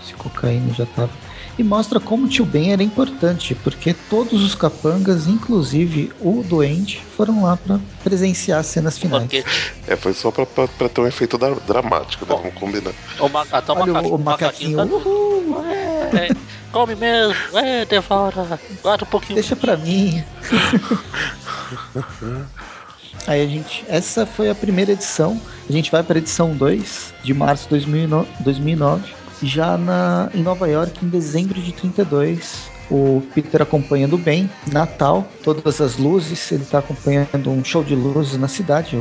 Speaker 4: se cocaína já tava. E mostra como o tio Ben era importante, porque todos os capangas, inclusive o doente, foram lá pra presenciar as cenas finais.
Speaker 2: Porque
Speaker 3: É, foi só pra, pra, pra ter um efeito da- dramático, né? Vamos combinar.
Speaker 2: o, ma até o,
Speaker 4: Olha
Speaker 2: maca-
Speaker 4: o, o macaquinho,
Speaker 2: tá-
Speaker 4: uhul,
Speaker 2: É, come mesmo, é, devora, guarda um pouquinho.
Speaker 4: deixa pra mim. Aí a gente, essa foi a primeira edição. A gente vai para a edição 2 de março de 2009, 2009. Já na, em Nova York, em dezembro de 32, o Peter acompanhando bem. Natal, todas as luzes. Ele está acompanhando um show de luzes na cidade, um,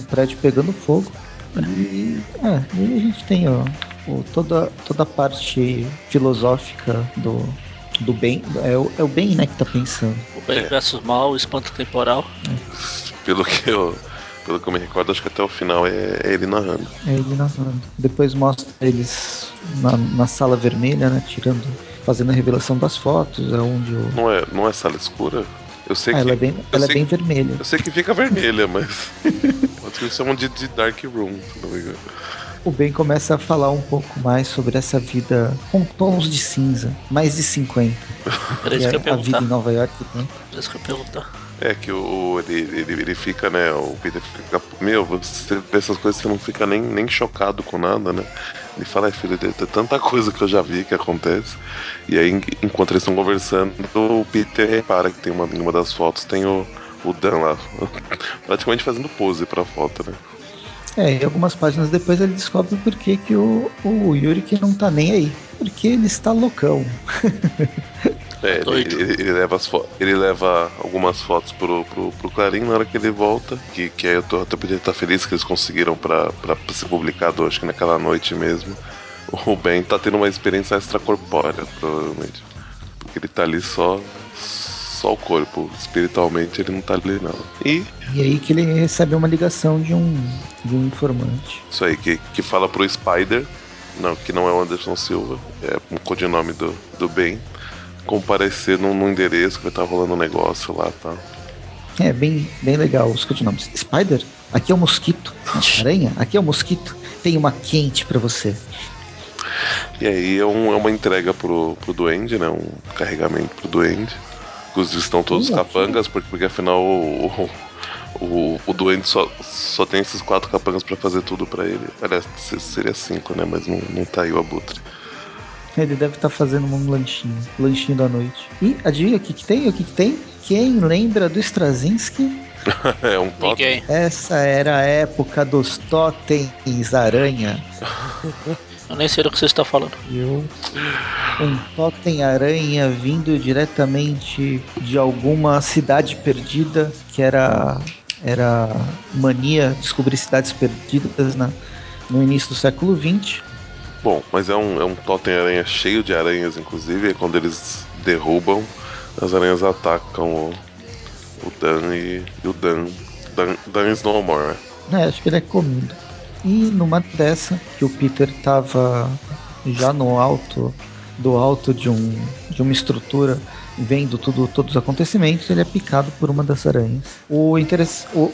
Speaker 4: um prédio pegando fogo. E, é, e a gente tem ó, o- toda, toda a parte filosófica do, do bem. É o, é o bem né, que tá pensando.
Speaker 2: O bem versus mal, o espanto temporal.
Speaker 3: Pelo que eu, pelo que eu me recordo, acho que até o final é, é ele narrando.
Speaker 4: É ele narrando. Depois mostra eles na, na sala vermelha, né? Tirando. Fazendo a revelação das fotos. É onde o.
Speaker 3: Não é, não é sala escura? Eu sei
Speaker 4: Ah,
Speaker 3: que.
Speaker 4: ela é bem, ela é bem
Speaker 3: que-
Speaker 4: vermelha.
Speaker 3: Eu sei que fica vermelha, mas. Eles chamam de, de Dark Room, se não me engano.
Speaker 4: O Ben começa a falar um pouco mais sobre essa vida com tons de cinza. Mais de 50.
Speaker 2: Era
Speaker 4: Que
Speaker 2: isso
Speaker 4: é
Speaker 2: que eu ia
Speaker 4: a vida em Nova York tem.
Speaker 2: Era isso que eu perguntar.
Speaker 3: É que o, ele, ele, ele fica, né? O Peter fica. Meu, você vê essas coisas você não fica nem, nem chocado com nada, né? Ele fala, "Ai, filho, tem tanta coisa que eu já vi que acontece. E aí, en- enquanto eles estão conversando, o Peter repara que tem uma, em uma das fotos tem o, o Dan lá, praticamente fazendo pose pra foto, né?
Speaker 4: É, e algumas páginas depois ele descobre por que, que o, o Yuri que não tá nem aí. Porque ele está loucão.
Speaker 3: É, ele,
Speaker 2: Doido.
Speaker 3: ele- ele leva ele leva algumas fotos pro, pro, pro Clarim na hora que ele volta, que, que aí eu tô até podia estar feliz que eles conseguiram pra, pra ser publicado, acho que naquela noite mesmo. O Ben tá tendo uma experiência extracorpórea, provavelmente. Porque ele tá ali só, só o corpo. Espiritualmente ele não tá ali não. E
Speaker 4: E aí que ele recebe uma ligação de um, de um informante.
Speaker 3: isso aí, que, que fala pro Spider, não, que não é o Anderson Silva, é um codinome do, do Ben, comparecer num, num endereço que vai estar rolando um negócio lá tá?
Speaker 4: É bem, bem legal os codinomes. Spider, aqui é o mosquito. Aranha, aqui é o mosquito. Tem uma quente pra você.
Speaker 3: E aí é, um- é uma entrega pro, pro Duende, né? Um carregamento pro Duende. Inclusive estão todos capangas, porque, porque afinal o, o, o, Duende só, só tem esses quatro capangas pra fazer tudo pra ele. Aliás, se- seria cinco, né? Mas não, não tá aí o Abutre.
Speaker 4: Ele deve estar fazendo um lanchinho, lanchinho da noite. E adivinha o que, que tem? O que, que tem? Quem lembra do Straczynski
Speaker 3: é um totem.
Speaker 4: Essa era a época dos totens aranha.
Speaker 2: Eu nem sei do que você está falando.
Speaker 4: Viu? Um totem aranha vindo diretamente de alguma cidade perdida, que era era mania descobrir cidades perdidas na, no início do século XX.
Speaker 3: Bom, mas é um, é um totem aranha cheio de aranhas, inclusive, e quando eles derrubam, as aranhas atacam o, o Dan e, e o Dan. Dan. Dan is no more.
Speaker 4: É, acho que ele é comido. E numa dessa, que o Peter tava já no alto do alto de, um, de uma estrutura, vendo tudo, todos os acontecimentos, ele é picado por uma das aranhas. O interesse, o,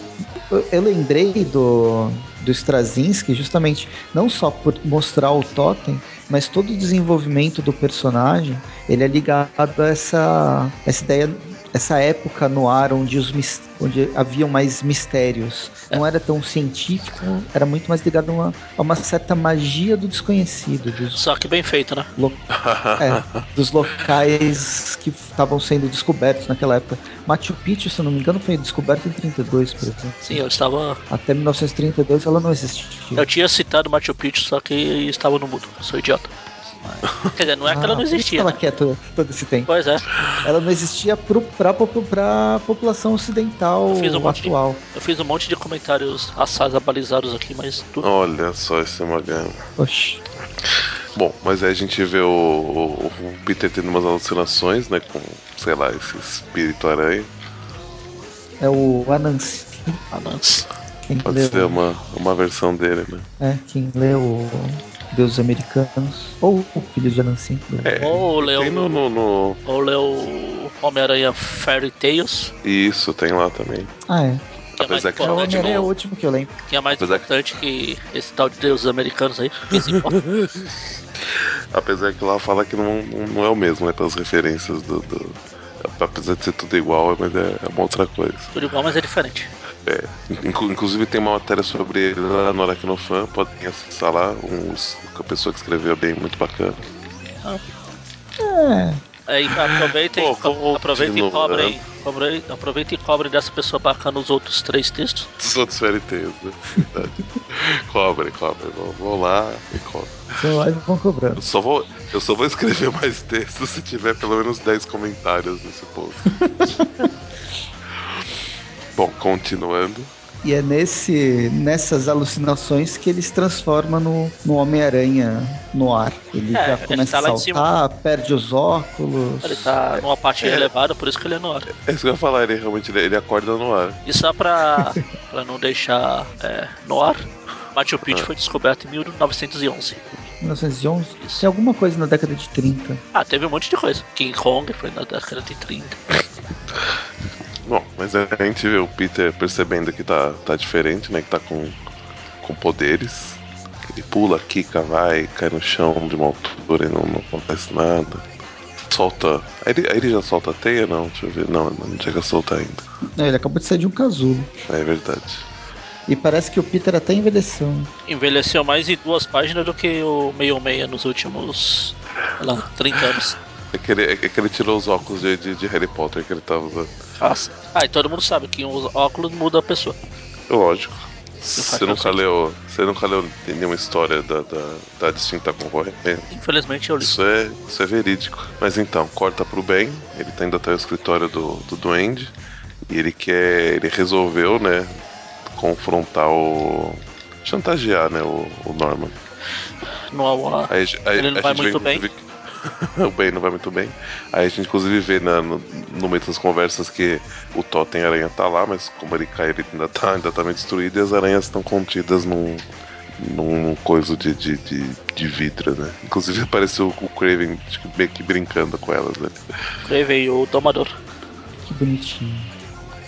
Speaker 4: eu lembrei do, do Straczynski justamente não só por mostrar o totem, mas todo o desenvolvimento do personagem, ele é ligado a essa, essa ideia essa época no ar onde, os, onde haviam mais mistérios. Não era tão científico, era muito mais ligado a uma, a uma certa magia do desconhecido. Dos,
Speaker 2: Só que bem feito, né?
Speaker 4: lo, é, dos locais que estavam sendo descobertos naquela época. Machu Picchu, se não me engano, foi descoberto em 32, por exemplo.
Speaker 2: Sim, eu estava.
Speaker 4: Até 1932 ela não existia.
Speaker 2: Eu tinha citado Machu Picchu, só que estava no mudo. Sou idiota. Quer dizer, não é que ela não existia.
Speaker 4: Ela
Speaker 2: né?
Speaker 4: quieta todo esse tempo.
Speaker 2: Pois é.
Speaker 4: Ela não existia pro, pra, pra população ocidental
Speaker 2: Eu fiz um monte de-
Speaker 4: atual.
Speaker 2: Eu fiz um monte de comentários assados abalizados aqui, mas tudo.
Speaker 3: Olha só esse Magano.
Speaker 4: Oxi.
Speaker 3: Bom, mas aí a gente vê o, o, o Peter tendo umas alucinações, né? Com, sei lá, esse espírito aranha.
Speaker 4: É o Anansi.
Speaker 2: Anans.
Speaker 4: Quem
Speaker 3: Pode
Speaker 4: leu,
Speaker 3: ser uma, uma versão dele, né?
Speaker 4: é, quem leu o Deuses Americanos. Ou o filho de Anansi.
Speaker 3: É,
Speaker 2: Ou leu,
Speaker 3: tem no, no, no-
Speaker 2: ou leu Homem-Aranha Fairy Tales,
Speaker 3: Isso, tem lá também.
Speaker 4: Ah, é.
Speaker 2: que é mais
Speaker 3: Apesar que
Speaker 4: O
Speaker 3: Verdade,
Speaker 2: importante,
Speaker 4: Homem-Aranha é o
Speaker 3: não-
Speaker 4: último que eu lembro.
Speaker 2: que é mais
Speaker 3: Apesar que-
Speaker 2: importante que esse tal de deuses americanos aí. que.
Speaker 3: Apesar que lá fala que não, não, não é o mesmo, né? Pelas referências do, do- Apesar de ser tudo igual, mas é, é uma outra coisa.
Speaker 2: Tudo igual, mas é diferente.
Speaker 3: É, inclu- inclusive tem uma matéria sobre ele lá no Aracnofan, podem acessar lá, uns, a pessoa que escreveu é bem muito bacana.
Speaker 4: É.
Speaker 2: Aí aproveitem,
Speaker 3: Bom,
Speaker 2: co- aproveitem e cobrem. cobrem- Aproveitem e cobrem dessa pessoa bacana os outros três textos.
Speaker 3: Dos outros tales, né? Cobre, cobre. Vão, vão lá e cobre.
Speaker 4: São lá e vão cobrando.
Speaker 3: Eu só, vou, eu só vou escrever mais textos se tiver pelo menos 10 comentários nesse post. Bom, continuando.
Speaker 4: E é nesse, nessas alucinações que ele se transforma no, no Homem-Aranha no ar. Ele
Speaker 2: É,
Speaker 4: já
Speaker 2: ele
Speaker 4: começa
Speaker 2: tá lá
Speaker 4: a
Speaker 2: em
Speaker 4: saltar, perde os óculos.
Speaker 2: Ele tá numa parte
Speaker 3: É.
Speaker 2: elevada, por isso que ele é no ar.
Speaker 3: É isso que eu ia falar, ele realmente ele, ele acorda no ar.
Speaker 2: E só pra, pra não deixar é, no ar, Machu Picchu foi descoberto em 1911.
Speaker 4: 1911. Tem alguma coisa na década de 30.
Speaker 2: Ah, teve um monte de coisa. King Kong foi na década de 30.
Speaker 3: Bom, mas a gente vê o Peter percebendo que tá, tá diferente, né? Que tá com, com poderes. Ele pula, quica, vai, cai no chão de uma altura e não, não acontece nada. Solta. Aí ele, aí ele já solta a teia? Não, deixa eu ver. Não, não chega a soltar ainda.
Speaker 4: Não, ele acabou de sair de um casulo.
Speaker 3: É verdade.
Speaker 4: E parece que o Peter até envelheceu. né?
Speaker 2: Envelheceu mais em duas páginas do que o meio meia nos últimos, sei lá, 30 anos.
Speaker 3: É que ele, é que ele tirou os óculos de, de, de Harry Potter que ele tava usando.
Speaker 2: Nossa. Ah, e todo mundo sabe que os óculos muda a pessoa.
Speaker 3: Lógico. Você nunca leu. Você nunca leu nenhuma história da, da, da distinta concorrente?
Speaker 2: Infelizmente eu li.
Speaker 3: Isso é, isso é verídico. Mas então, corta pro bem. Ele tá indo até o escritório do, do Duende. E ele quer. Ele resolveu, né? Confrontar o. chantagear, né? O, o Norman.
Speaker 2: No, a-
Speaker 3: Aí, aí,
Speaker 2: Ele não vai muito
Speaker 3: vê, inclusive, o bem não vai muito bem. Aí a gente inclusive vê na, no, no meio das conversas que o Totem Aranha tá lá, mas como ele cai, ele ainda tá, ainda tá meio destruído e as aranhas estão contidas num. num coisa de, de, de, de vidro, né? Inclusive apareceu o Craven que meio que brincando com elas, né?
Speaker 2: Creve o domador.
Speaker 4: Que bonitinho.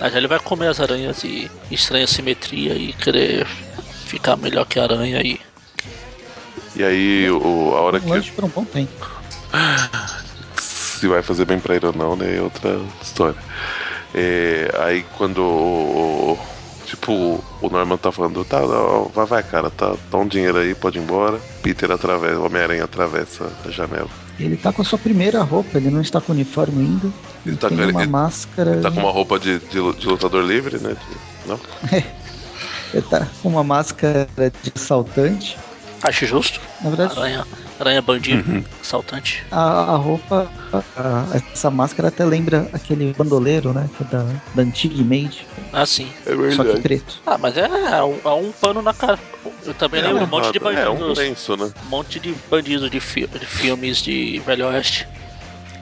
Speaker 2: Mas ele vai comer as aranhas e estranha simetria e querer ficar melhor que a aranha e.
Speaker 3: E aí o, a hora
Speaker 4: Um
Speaker 3: que
Speaker 4: por um bom tempo.
Speaker 3: Se vai fazer bem pra ele ou não, né? É outra história. É, aí quando o, o Tipo, o Norman tá falando, tá, vai, vai, cara, tá, dá um dinheiro aí, pode ir embora. Peter atravessa, Homem-Aranha atravessa a janela.
Speaker 4: Ele tá com a sua primeira roupa, ele não está com uniforme ainda. Ele,
Speaker 3: Ele tá com-
Speaker 4: uma
Speaker 3: ele-
Speaker 4: máscara.
Speaker 3: Ele tá com uma roupa de, de, de lutador livre, né? De- não?
Speaker 4: Ele tá com uma máscara de assaltante.
Speaker 2: Acho justo.
Speaker 4: Na verdade,
Speaker 2: Aranha, aranha bandido,
Speaker 3: Uhum.
Speaker 2: assaltante.
Speaker 4: a, a roupa, a- essa máscara até lembra aquele bandoleiro, né? Que é da, da antiga Made,
Speaker 2: Ah, sim.
Speaker 3: É
Speaker 4: só que preto.
Speaker 2: Ah, mas é, é um, é um pano na cara. Eu também lembro um monte de
Speaker 3: É um
Speaker 2: bandidos.
Speaker 3: lenço, né?
Speaker 2: um monte de bandidos de, fi- de filmes de Velho Oeste.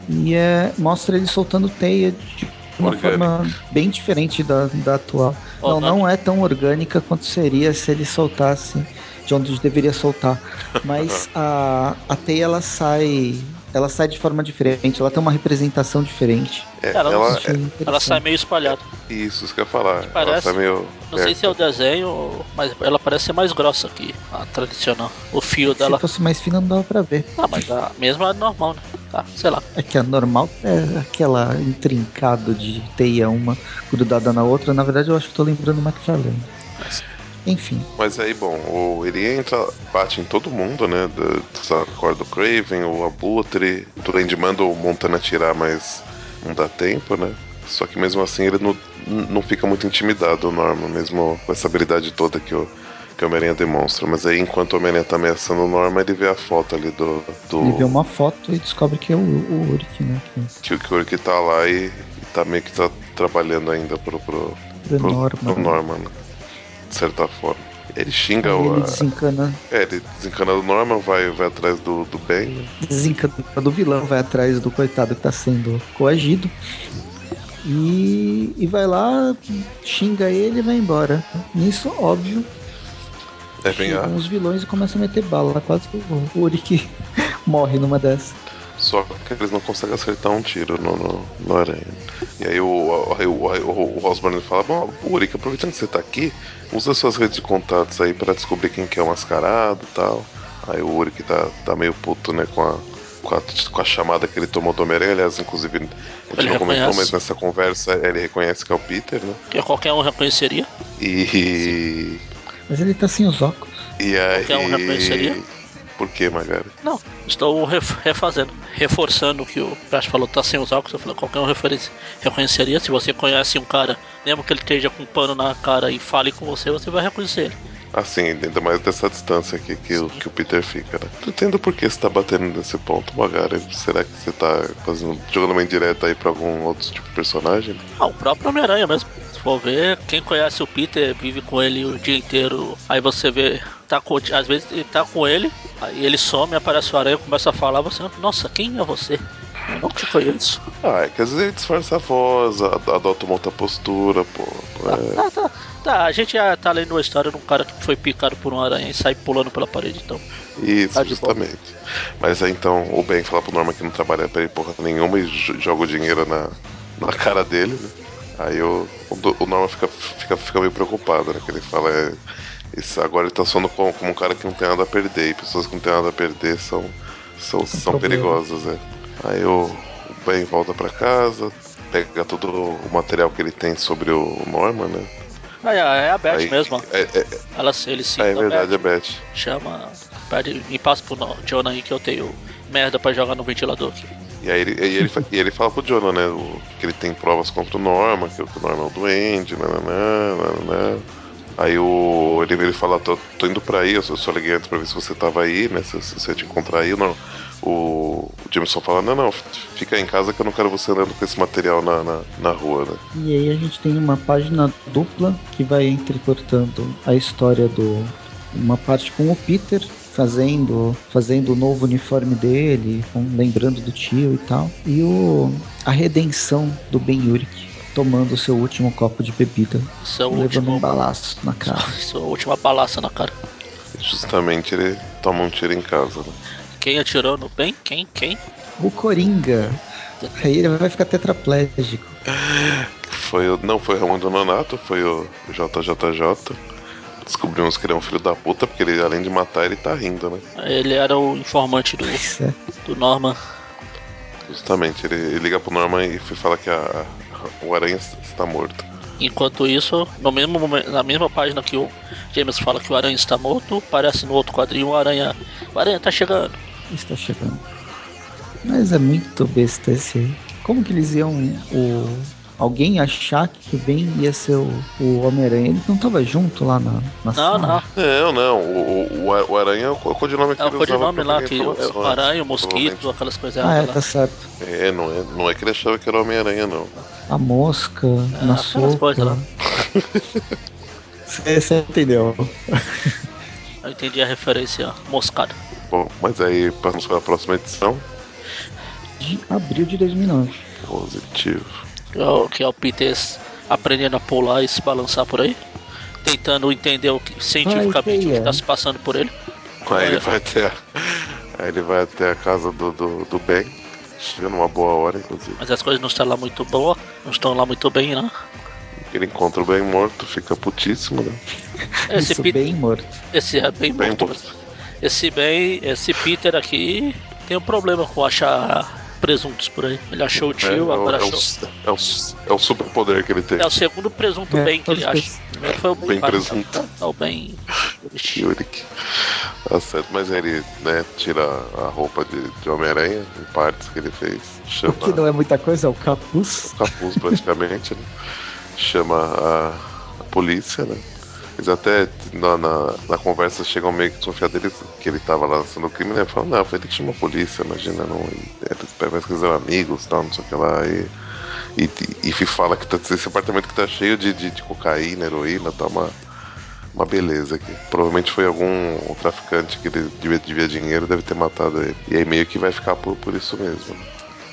Speaker 4: E é, mostra ele soltando teia de uma
Speaker 3: Orgânica.
Speaker 4: forma bem diferente da, da atual.
Speaker 2: Ó,
Speaker 4: não, não é tão orgânica quanto seria se ele soltasse de onde deveria soltar. Mas a, a teia ela sai. Ela sai de forma diferente, ela tem uma representação diferente.
Speaker 3: É,
Speaker 2: Ela não
Speaker 3: ela,
Speaker 4: Achei
Speaker 2: Ela sai meio espalhada.
Speaker 3: é isso, isso que eu ia falar. Ela
Speaker 2: Parece-
Speaker 3: sai meio.
Speaker 2: Não sei se é o desenho, mas ela parece ser mais grossa que a tradicional. O fio dela.
Speaker 4: Se fosse mais fina, não dava pra ver.
Speaker 2: Ah, mas a mesma é normal, né? Tá, sei lá.
Speaker 4: É que a normal é aquela intrincado de teia uma grudada na outra. Na verdade, eu acho que tô lembrando o McFarlane. Enfim,
Speaker 3: Mas aí, bom, o, ele entra, bate em todo mundo, né? Desacorda o Craven, o Abutre. O Duende manda o Montana atirar, mas não dá tempo, né? Só que mesmo assim ele não, não fica muito intimidado, o Norman, mesmo com essa habilidade toda que o, que o Homem-Aranha demonstra. Mas aí, enquanto o Homem-Aranha tá ameaçando o Norman, ele vê a foto ali do. do
Speaker 4: ele vê uma foto e descobre que é o, o né? Que,
Speaker 3: o- que o Urk tá lá e, e tá meio que tá trabalhando ainda pro, pro,
Speaker 4: pro
Speaker 3: pro,
Speaker 4: Norman.
Speaker 3: pro Norman, né? De certa forma. Ele xinga o.
Speaker 4: ele desencana,
Speaker 3: É, ele desencana do Norman, vai, vai atrás do, do Ben.
Speaker 4: desencana do vilão, vai atrás do coitado que tá sendo coagido. E, e vai lá, xinga ele e vai embora. Nisso, óbvio,
Speaker 3: É,
Speaker 4: chegam os vilões e começam a meter bala. Quase que o o Uric morre numa dessas.
Speaker 3: Só que eles não conseguem acertar um tiro no, no, no aranha. E aí o, o, o, o Osborn fala: Bom, Uric, aproveitando que você tá aqui, usa suas redes de contatos aí pra descobrir quem que é o mascarado e tal. Aí o Uric tá, tá meio puto, né, com a, com a, com a chamada que ele tomou do Homem-Aranha. Aliás, inclusive, a gente
Speaker 2: Ele
Speaker 3: não comentou,
Speaker 2: reconhece.
Speaker 3: mas nessa conversa ele reconhece que é o Peter, né?
Speaker 2: Que qualquer um reconheceria.
Speaker 3: E.
Speaker 4: Mas ele tá sem os óculos.
Speaker 3: E aí.
Speaker 2: Qualquer um reconheceria?
Speaker 3: Por que, Magari?
Speaker 2: Não, estou ref- refazendo, reforçando o que o Pratt falou, tá sem os óculos. Eu falei, qualquer um referência, reconheceria. Se você conhece um cara, mesmo que ele esteja com um pano na cara e fale com você, você vai reconhecer ele.
Speaker 3: Assim, ainda mais dessa distância aqui que, o, que o Peter fica, né? Tô entendo por que você tá batendo nesse ponto, Magari. Será que você tá fazendo, jogando uma indireta aí pra algum outro tipo de personagem?
Speaker 2: Ah, o próprio Homem-Aranha mesmo. Se for ver, quem conhece o Peter vive com ele o dia inteiro. Aí você vê, tá com, às vezes ele tá com ele, aí ele some, aparece o aranha, começa a falar, você, nossa, quem é você? Eu não te conheço.
Speaker 3: Ah, é que às vezes ele disfarça a voz, adota uma outra postura, pô. É,
Speaker 2: Tá, tá, tá. A gente já tá lendo uma história de um cara que foi picado por um aranha e sai pulando pela parede, então.
Speaker 3: isso,
Speaker 2: Tá
Speaker 3: justamente. Mas aí então o Ben fala pro Norman que não trabalha pra ele porra nenhuma e jo- joga o dinheiro na, na cara dele, né? Aí o, o, o Norman fica, fica, fica meio preocupado, né? Que ele fala, é, isso, agora ele tá soando como, como um cara que não tem nada a perder, e pessoas que não tem nada a perder são, são, são
Speaker 4: problema.
Speaker 3: perigosas, né? Aí o, o Ben volta pra casa, pega todo o material que ele tem sobre o Norman, né?
Speaker 2: Ah, é, é a Beth
Speaker 3: Aí,
Speaker 2: mesmo. ó.
Speaker 3: É, é,
Speaker 2: Ela, ele sim.
Speaker 3: é verdade, é Beth.
Speaker 2: Chama. Pede, me passa pro no- Jonah aí que eu tenho merda pra jogar no ventilador aqui.
Speaker 3: E aí ele, e ele, e ele fala pro Jonah, né? o- que ele tem provas contra o Norman, que o Norman é o duende, nananã, nananã. Aí o, ele, ele fala, tô, tô indo pra aí, eu só, liguei antes pra ver se você tava aí, né? Se, se ia te encontrar aí, não. O, o Jameson fala, não, não, fica em casa que eu não quero você andando com esse material na, na, na rua, né?
Speaker 4: E aí a gente tem uma página dupla que vai entrecortando a história do. Uma parte com o Peter fazendo fazendo o novo uniforme dele, lembrando do tio e tal. E o a redenção do Ben Urich tomando o seu último copo de bebida,
Speaker 2: Isso é o
Speaker 4: levando
Speaker 2: último.
Speaker 4: um balaço na cara.
Speaker 2: Isso é a última balaça na cara.
Speaker 3: Justamente ele toma um tiro em casa, né?
Speaker 2: Quem atirou no bem? Quem? Quem?
Speaker 4: O Coringa. Aí ele vai ficar tetraplégico.
Speaker 3: Foi o, não foi o Ramon Donato, foi o JJJ. Descobrimos que ele é um filho da puta, porque ele, além de matar, ele tá rindo, né?
Speaker 2: Ele era o informante do,
Speaker 4: Isso é.
Speaker 2: do Norman.
Speaker 3: Justamente, ele, ele liga pro Norman e fala que a- o Aranha está morto.
Speaker 2: Enquanto isso, no mesmo momento, na mesma página que o James fala que o Aranha está morto, parece no outro quadrinho o Aranha. O Aranha tá chegando.
Speaker 4: Está chegando. Mas é muito besta esse aí. Como que eles iam o, alguém achar que o Ben ia ser o, o Homem-Aranha? Ele não tava junto lá na, na
Speaker 2: Não,
Speaker 4: sala?
Speaker 2: não.
Speaker 3: Não, não. O, o, o Aranha é o codinome que
Speaker 2: É o
Speaker 3: ele usava
Speaker 2: codinome lá, que o, o aranha, o mosquito, aquelas coisas
Speaker 4: Ah, é,
Speaker 2: lá.
Speaker 4: tá certo.
Speaker 3: É, não é, não é que ele achava que era Homem-Aranha, não.
Speaker 4: A mosca, na
Speaker 2: aquelas
Speaker 4: sopa.
Speaker 2: coisas lá.
Speaker 4: Você você entendeu?
Speaker 2: Eu entendi a referência moscada.
Speaker 3: Bom, mas aí passamos para a próxima edição.
Speaker 4: De abril de 2009.
Speaker 3: Positivo.
Speaker 2: Que é o- Que é o Peter aprendendo a pular e se balançar por aí. Tentando entender o que, cientificamente o que está se passando por ele.
Speaker 3: Aí ele vai até a, aí ele vai até a casa do, do, do Ben. Chega numa boa hora, inclusive.
Speaker 2: Mas as coisas não estão lá muito boas, não estão lá muito bem, né?
Speaker 3: Ele encontra o Ben morto, fica putíssimo, né?
Speaker 2: Esse
Speaker 4: Isso,
Speaker 2: Peter,
Speaker 4: bem morto.
Speaker 2: esse é bem,
Speaker 3: Bem
Speaker 2: morto.
Speaker 3: morto.
Speaker 2: Esse bem, esse Peter aqui tem um problema com achar presuntos por aí. Ele achou o
Speaker 3: É,
Speaker 2: tio,
Speaker 3: é, o-
Speaker 2: agora
Speaker 3: é, o,
Speaker 2: achou.
Speaker 3: é, o, é o superpoder que ele tem.
Speaker 2: É o segundo presunto
Speaker 4: É,
Speaker 2: bem que ele acha. O primeiro foi o bem,
Speaker 3: Bem presunto.
Speaker 2: É o bem.
Speaker 3: Yurik. Tá certo, mas ele, né, tira a roupa de, de Homem-Aranha em partes que ele fez.
Speaker 4: O
Speaker 3: Chama
Speaker 4: que não é muita coisa, é o capuz.
Speaker 3: o capuz praticamente, né? Chama a, a polícia, né? Eles até na, na, na conversa chegam meio que desconfiar dele que ele tava lançando o crime, né? Falam, não, foi ele que chamou a polícia, imagina, não. E, eles parece que eles eram amigos tal, não sei o que lá. E, e, e, e fala que tá, esse apartamento que tá cheio de, de, de cocaína, heroína, tá uma, uma beleza aqui. Provavelmente foi algum um traficante que ele devia, devia dinheiro, deve ter matado ele. E aí meio que vai ficar por, por isso mesmo.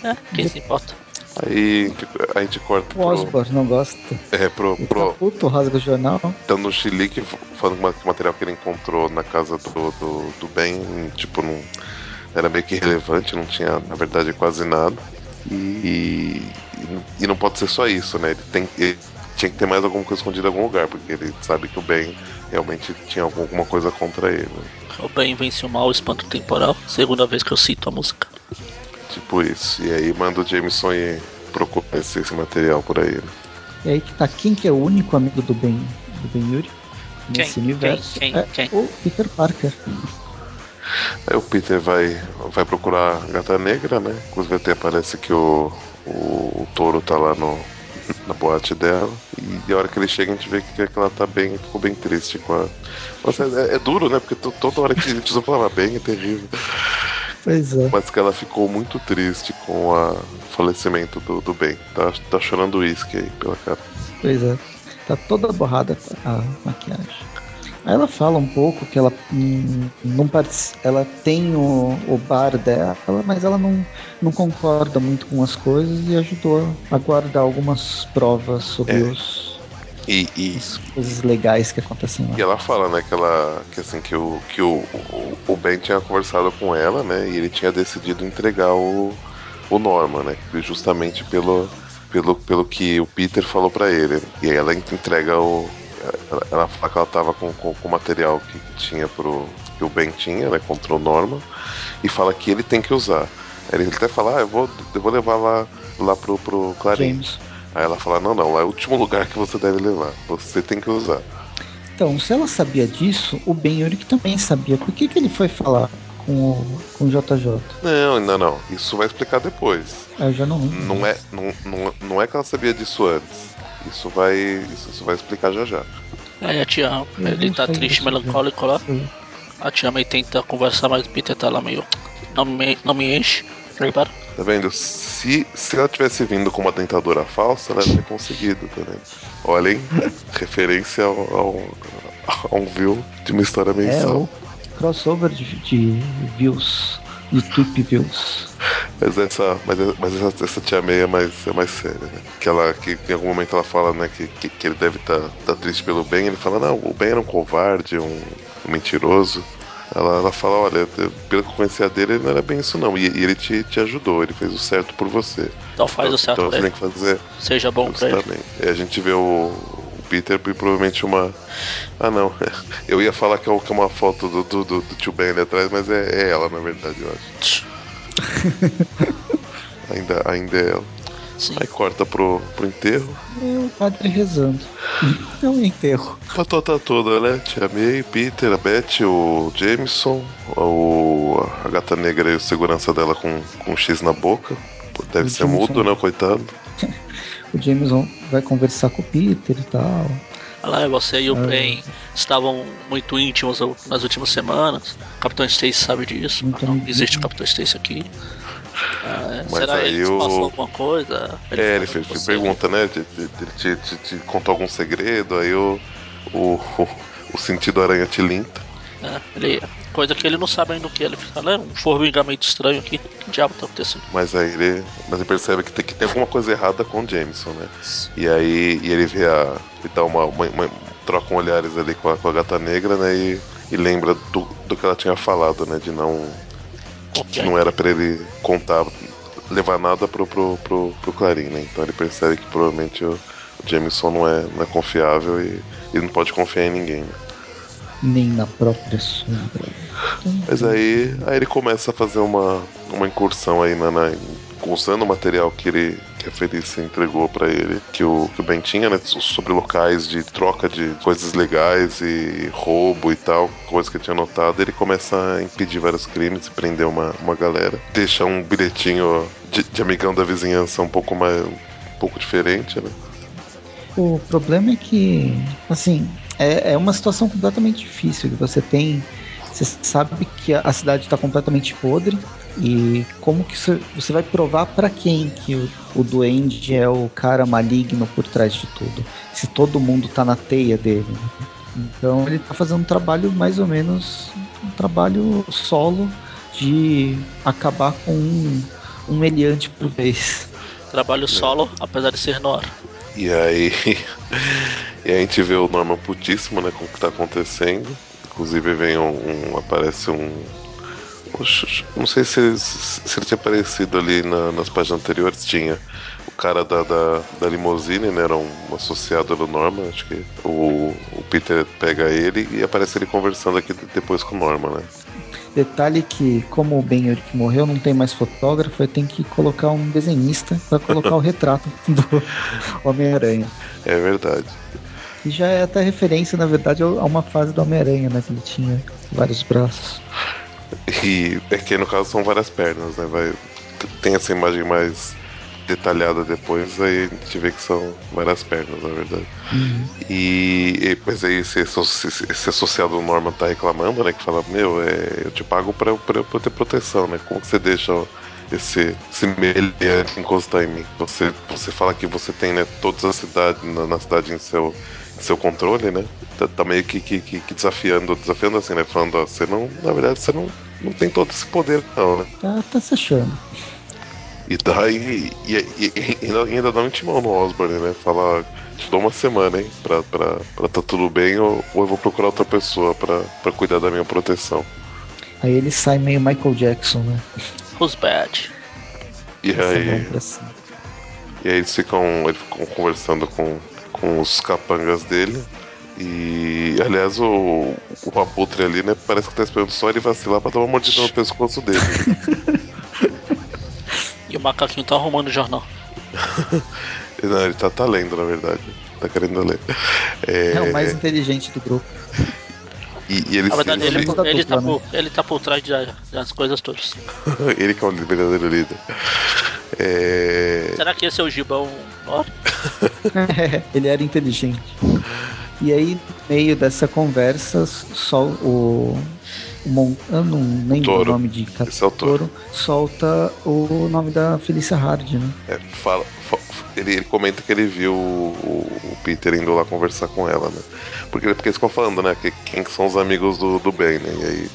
Speaker 2: É, quem se importa?
Speaker 3: Aí a gente corta
Speaker 4: O
Speaker 3: pro,
Speaker 4: Osborne não gosta.
Speaker 3: é, pro,
Speaker 4: Ele
Speaker 3: pro,
Speaker 4: tá puto, rasga o jornal.
Speaker 3: dando um chilique falando que o material que ele encontrou na casa do, do, do Ben, tipo, não era meio que irrelevante, não tinha, na verdade, quase nada. E, e, e não pode ser só isso, né? Ele, tem, ele tinha que ter mais alguma coisa escondida em algum lugar, porque ele sabe que o Ben realmente tinha algum- alguma coisa contra ele.
Speaker 2: O bem vence o mal, o espanto temporal. Segunda vez que eu cito a música.
Speaker 3: Tipo isso. E aí manda o Jameson ir procurar esse, esse material por aí. Né?
Speaker 4: E aí que tá quem que é o único amigo do Ben, do Ben Yuri nesse
Speaker 2: Quem?
Speaker 4: universo.
Speaker 2: Quem?
Speaker 4: é
Speaker 2: Quem?
Speaker 4: o Peter Parker.
Speaker 3: Aí o Peter vai, vai procurar a gata negra, né? Inclusive até parece que o, o, o touro tá lá no, na boate dela. E a hora que ele chega a gente vê que, que ela tá bem, ficou bem triste com a. Nossa, é, é duro, né? Porque to- toda hora que a gente usa a palavra bem é terrível.
Speaker 4: Pois é.
Speaker 3: Mas que ela ficou muito triste com o falecimento do, do Ben. Tá, tá chorando uísque aí pela cara.
Speaker 4: Pois é. Tá toda borrada a maquiagem. Aí ela fala um pouco que ela hum, não ela tem o, o bar dela, mas ela não, não concorda muito com as coisas e ajudou a guardar algumas provas sobre
Speaker 3: É.
Speaker 4: os,
Speaker 3: E, e,
Speaker 4: as coisas legais que acontecem lá.
Speaker 3: E ela fala, né, que ela. Que assim, que o, que o, o, o Ben tinha conversado com ela, né? E ele tinha decidido entregar o, o Norman, né? Justamente pelo, pelo, pelo que o Peter falou pra ele. E aí ela entrega o. Ela, ela fala que ela tava com, com, com o material que, tinha pro. que o Ben tinha, né? Contra o Norman. E fala que ele tem que usar. Aí ele até fala, ah, eu vou, eu vou levar lá, lá pro, pro Clarim.
Speaker 4: James.
Speaker 3: Aí ela fala, não, não, é o último lugar que você deve levar. Você tem que usar.
Speaker 4: Então, se ela sabia disso, o Ben Urich também sabia. Por que, que ele foi falar com o, com o JJ?
Speaker 3: Não, não, não. Isso vai explicar depois.
Speaker 4: Ah, Eu já não lembro.
Speaker 3: Não é, não, não, não é que ela sabia disso antes. Isso vai, isso, isso vai explicar já já.
Speaker 2: Aí a tia,
Speaker 4: Eu
Speaker 2: ele tá triste, melancólico lá. A tia May tenta conversar, mas o Peter tá lá meio. Não me, não me enche. Aí para.
Speaker 3: Tá vendo? Se, se ela tivesse vindo com uma dentadura falsa, ela teria conseguido, tá vendo? Olhem, referência ao, ao, a um view de uma história
Speaker 4: É
Speaker 3: mensal.
Speaker 4: o crossover de, de views, de tweet views.
Speaker 3: Mas essa, mas, mas essa, essa tia May é mais, é mais séria, né? Que ela, que em algum momento ela fala, né, que, que, que ele deve estar tá, triste pelo Ben. Ele fala, não, o Ben era um covarde, um, um mentiroso. Ela, ela fala, olha, pelo que eu conhecia dele, ele não era bem isso não. E, e ele te, te ajudou, ele fez o certo por você.
Speaker 2: Então faz
Speaker 3: então,
Speaker 2: o certo
Speaker 3: então você tem que fazer
Speaker 2: Seja bom pra ele.
Speaker 3: E a gente vê o, Peter e provavelmente uma. Ah não, eu ia falar que é que é uma foto do, do, do, do tio Ben ali atrás, mas é, é ela na verdade, eu acho. ainda, ainda é ela.
Speaker 2: Sim.
Speaker 3: Aí corta pro, pro enterro.
Speaker 4: É o padre rezando. É um enterro.
Speaker 3: Patota toda, né? Tia May, Peter, a Beth, o Jameson, o, a gata negra e o segurança dela com, com um X na boca. Deve
Speaker 4: O
Speaker 3: ser
Speaker 4: Jameson.
Speaker 3: mudo, né, coitado?
Speaker 4: O Jameson vai conversar com o Peter e tal.
Speaker 2: Olha lá, você e o
Speaker 4: Ah.
Speaker 2: Ben estavam muito íntimos nas últimas semanas. O Capitão Stacy sabe disso.
Speaker 4: Muito
Speaker 2: não existe o Capitão Stacy aqui. Ah,
Speaker 3: Mas
Speaker 2: será
Speaker 3: aí
Speaker 2: ele te
Speaker 3: o-
Speaker 2: passou alguma coisa?
Speaker 3: é, ele fez,
Speaker 2: com
Speaker 3: fez
Speaker 2: você?
Speaker 3: pergunta, né? Ele te, te, te, te contou algum segredo, aí o, o, o sentido aranha te limpa.
Speaker 2: É, ele, coisa que ele não sabe ainda o que. Ele fala, é um formigamento estranho aqui. Que diabo tá acontecendo?
Speaker 3: Mas aí ele, mas ele percebe que tem, que tem alguma coisa errada com o Jameson, né? E aí e ele vê a. E dá uma, uma, uma- Trocam olhares ali com a, com a gata negra, né? E, e lembra do, do que ela tinha falado, né? De não.
Speaker 2: Que
Speaker 3: não era pra ele contar, levar nada pro, pro, pro, pro Clarim, né? Então ele percebe que provavelmente o, o Jameson não é, não é confiável e ele não pode confiar em ninguém. né?
Speaker 4: Nem na própria sombra.
Speaker 3: Mas aí, aí ele começa a fazer uma, uma incursão aí na, na- usando o material que ele que a Felícia entregou pra ele, que o, que o Ben tinha, né, sobre locais de troca de coisas legais e roubo e tal, coisas que ele tinha notado, ele começa a impedir vários crimes e prender uma, uma galera. Deixa um bilhetinho de, de amigão da vizinhança um pouco mais um pouco diferente, né?
Speaker 4: O problema é que, assim, é, é uma situação completamente difícil. que Você tem. Você sabe que a cidade está completamente podre. E como que você, você vai provar pra quem que o, o duende é o cara maligno por trás de tudo? Se todo mundo tá na teia dele. Então ele tá fazendo um trabalho mais ou menos um trabalho solo de acabar com um, um meliante por vez.
Speaker 2: Trabalho solo, apesar de ser Nora.
Speaker 3: E aí. e aí a gente vê o Norman putíssimo, né? Com o que tá acontecendo. Inclusive vem um. um- aparece um. Não sei se, se, ele tinha aparecido ali na- nas páginas anteriores. Tinha o cara da, da, da limusine, né? Era um associado do Norman. Acho que o, o Peter pega ele e aparece ele conversando aqui depois com o Norman, né?
Speaker 4: Detalhe que, como o Ben Urich morreu, não tem mais fotógrafo, tenho que colocar um desenhista para colocar o retrato do Homem-Aranha.
Speaker 3: É verdade.
Speaker 4: E já é até referência, na verdade, a uma fase do Homem-Aranha, né? Que ele tinha vários braços.
Speaker 3: E é que no caso são várias pernas, né? Vai, tem essa imagem mais detalhada depois, aí a gente vê que são várias pernas, na verdade. E, e- mas aí esse, esse, associado do Norman tá reclamando, né? Que fala, meu, é, eu te pago pra, pra, pra eu ter proteção, né? Como que você deixa esse, esse meliante encostar em mim? Você, você fala que você tem né, todas as cidades na, na cidade em seu, seu controle, né? Tá, tá meio que, que, que- que desafiando, desafiando assim, né? Falando, ó, você não, na verdade, você não, não tem todo esse poder, não, né?
Speaker 4: Tá, tá se achando.
Speaker 3: E daí. E, e- e ainda, ainda dá um timão no Osborne, né? Fala, te dou uma semana, hein? Pra, pra, pra tá tudo bem, ou, ou eu vou procurar outra pessoa pra, pra cuidar da minha proteção.
Speaker 4: Aí ele sai meio Michael Jackson, né?
Speaker 2: Who's bad?
Speaker 3: E aí,
Speaker 4: cima.
Speaker 3: e aí eles ficam, eles ficam conversando com, com os capangas dele. E aliás, o, o abutre ali, né? Parece que tá esperando só ele vacilar pra dar uma mordida no pescoço dele.
Speaker 2: E o macaquinho tá arrumando o jornal.
Speaker 3: Não, ele tá, tá lendo, na verdade. Tá querendo ler. É,
Speaker 4: É o mais inteligente do grupo.
Speaker 3: e, e ele
Speaker 2: Na verdade,
Speaker 3: se-
Speaker 2: ele,
Speaker 4: Ele da
Speaker 2: ele, tá por, ele tá por trás das coisas todas.
Speaker 3: ele que é o verdadeiro líder. É...
Speaker 2: Será que esse é o Gibão
Speaker 4: ele era inteligente. E aí, no meio dessa conversa, só o. o Mon... Eu não lembro o nome de
Speaker 3: Esse é o Toro.
Speaker 4: solta o nome da Felícia Hard, né?
Speaker 3: É, fala, fa- ele, ele comenta que ele viu o, o Peter indo lá conversar com ela, né? Porque, porque eles ficam falando, né? Que, quem que são os amigos do, do Ben, né? E aí